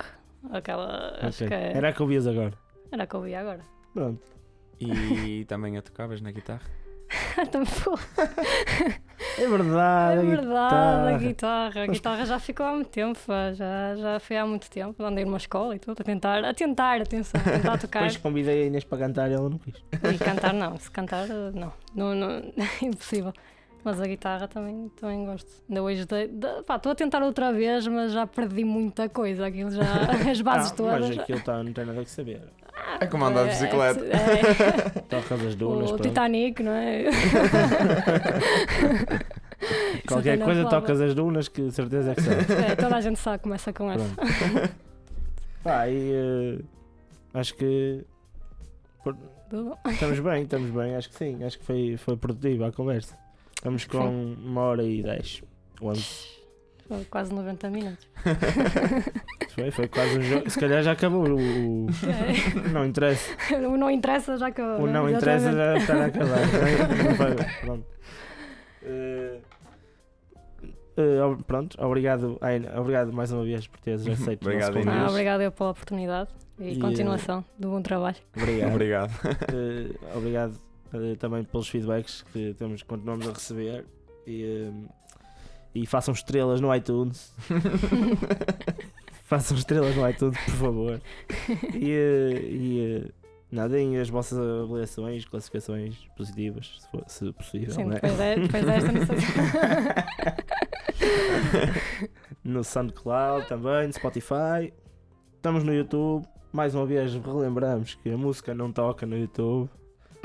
Aquela. Acho Ok. que é, Era a que ouvias agora. era a que eu ouvi agora. Pronto. E também a tocavas na guitarra? [laughs] Também foi. É verdade. É a verdade, a guitarra. guitarra. A guitarra já ficou há muito tempo, já, já foi há muito tempo. Andei numa escola e tudo, a tentar, a tentar, atenção, a tentar [laughs] tocar. Depois convidei a Inês para cantar e ela não quis. E cantar não, se cantar, não, não, não [laughs] impossível. Mas a guitarra também, também gosto. Ainda hoje de- de- pá, estou a tentar outra vez, mas já perdi muita coisa. Aquilo já, [laughs] as bases Ah, todas. Mas aquilo tá, não tem nada que saber. É como andar de É, bicicleta. é, [laughs] Tocas as dunas, o pronto. Titanic, não é? [laughs] Qualquer Só coisa tocas as dunas que certeza é que sabe. É, toda a gente sabe, começa com essa. Pá, e eh, acho que por- estamos bem, estamos bem, acho que sim, acho que foi, foi produtiva a conversa. Estamos com uma hora e dez. Onze. Foi Quase 90 minutos. [laughs] Foi, foi quase um jogo. Se calhar já acabou o. o- Não interessa. [laughs] O não interessa já que O não interessa já está a acabar. não é? [laughs] Não Pronto. Eh, eh, ob- pronto, obrigado, Aina, obrigado mais uma vez por teres aceito Obrigado, o. Ah, convite. obrigado eu pela oportunidade e, E, continuação do bom trabalho. Obrigado. Obrigado. Eh, obrigado eh, também pelos feedbacks que temos, continuamos a receber e, eh, e façam estrelas no iTunes. [laughs] façam estrelas no iTunes, por favor. E, eh, e eh, nada, deem as vossas avaliações, classificações positivas, se, for- se possível. Sim, né? depois, de, depois desta se- [laughs] no SoundCloud também, no Spotify. Estamos no YouTube. Mais uma vez relembramos que a música não toca no YouTube.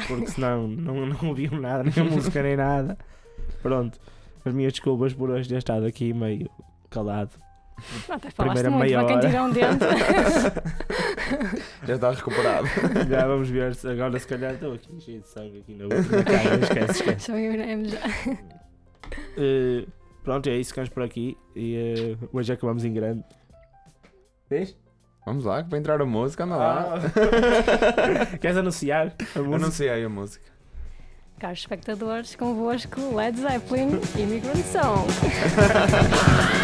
Porque senão não, não ouviam nada, nem a música nem nada. Pronto. As minhas desculpas por hoje ter estado aqui meio calado. Até falaste Primeira muito meia para quem hora. tiver um dente. [laughs] Já está recuperado. [laughs] Já vamos ver se agora se calhar estou aqui cheio de sangue aqui na outra cara. Esquece, esquece. Só [laughs] eu já. Eh, pronto, é isso, ficamos por aqui. E eh, hoje acabamos em grande. Vês? Vamos lá, para entrar a música, anda lá. Ah. [laughs] Queres anunciar a música? Anunciei a música. Caros espectadores, convosco Led Zeppelin Immigrant [laughs]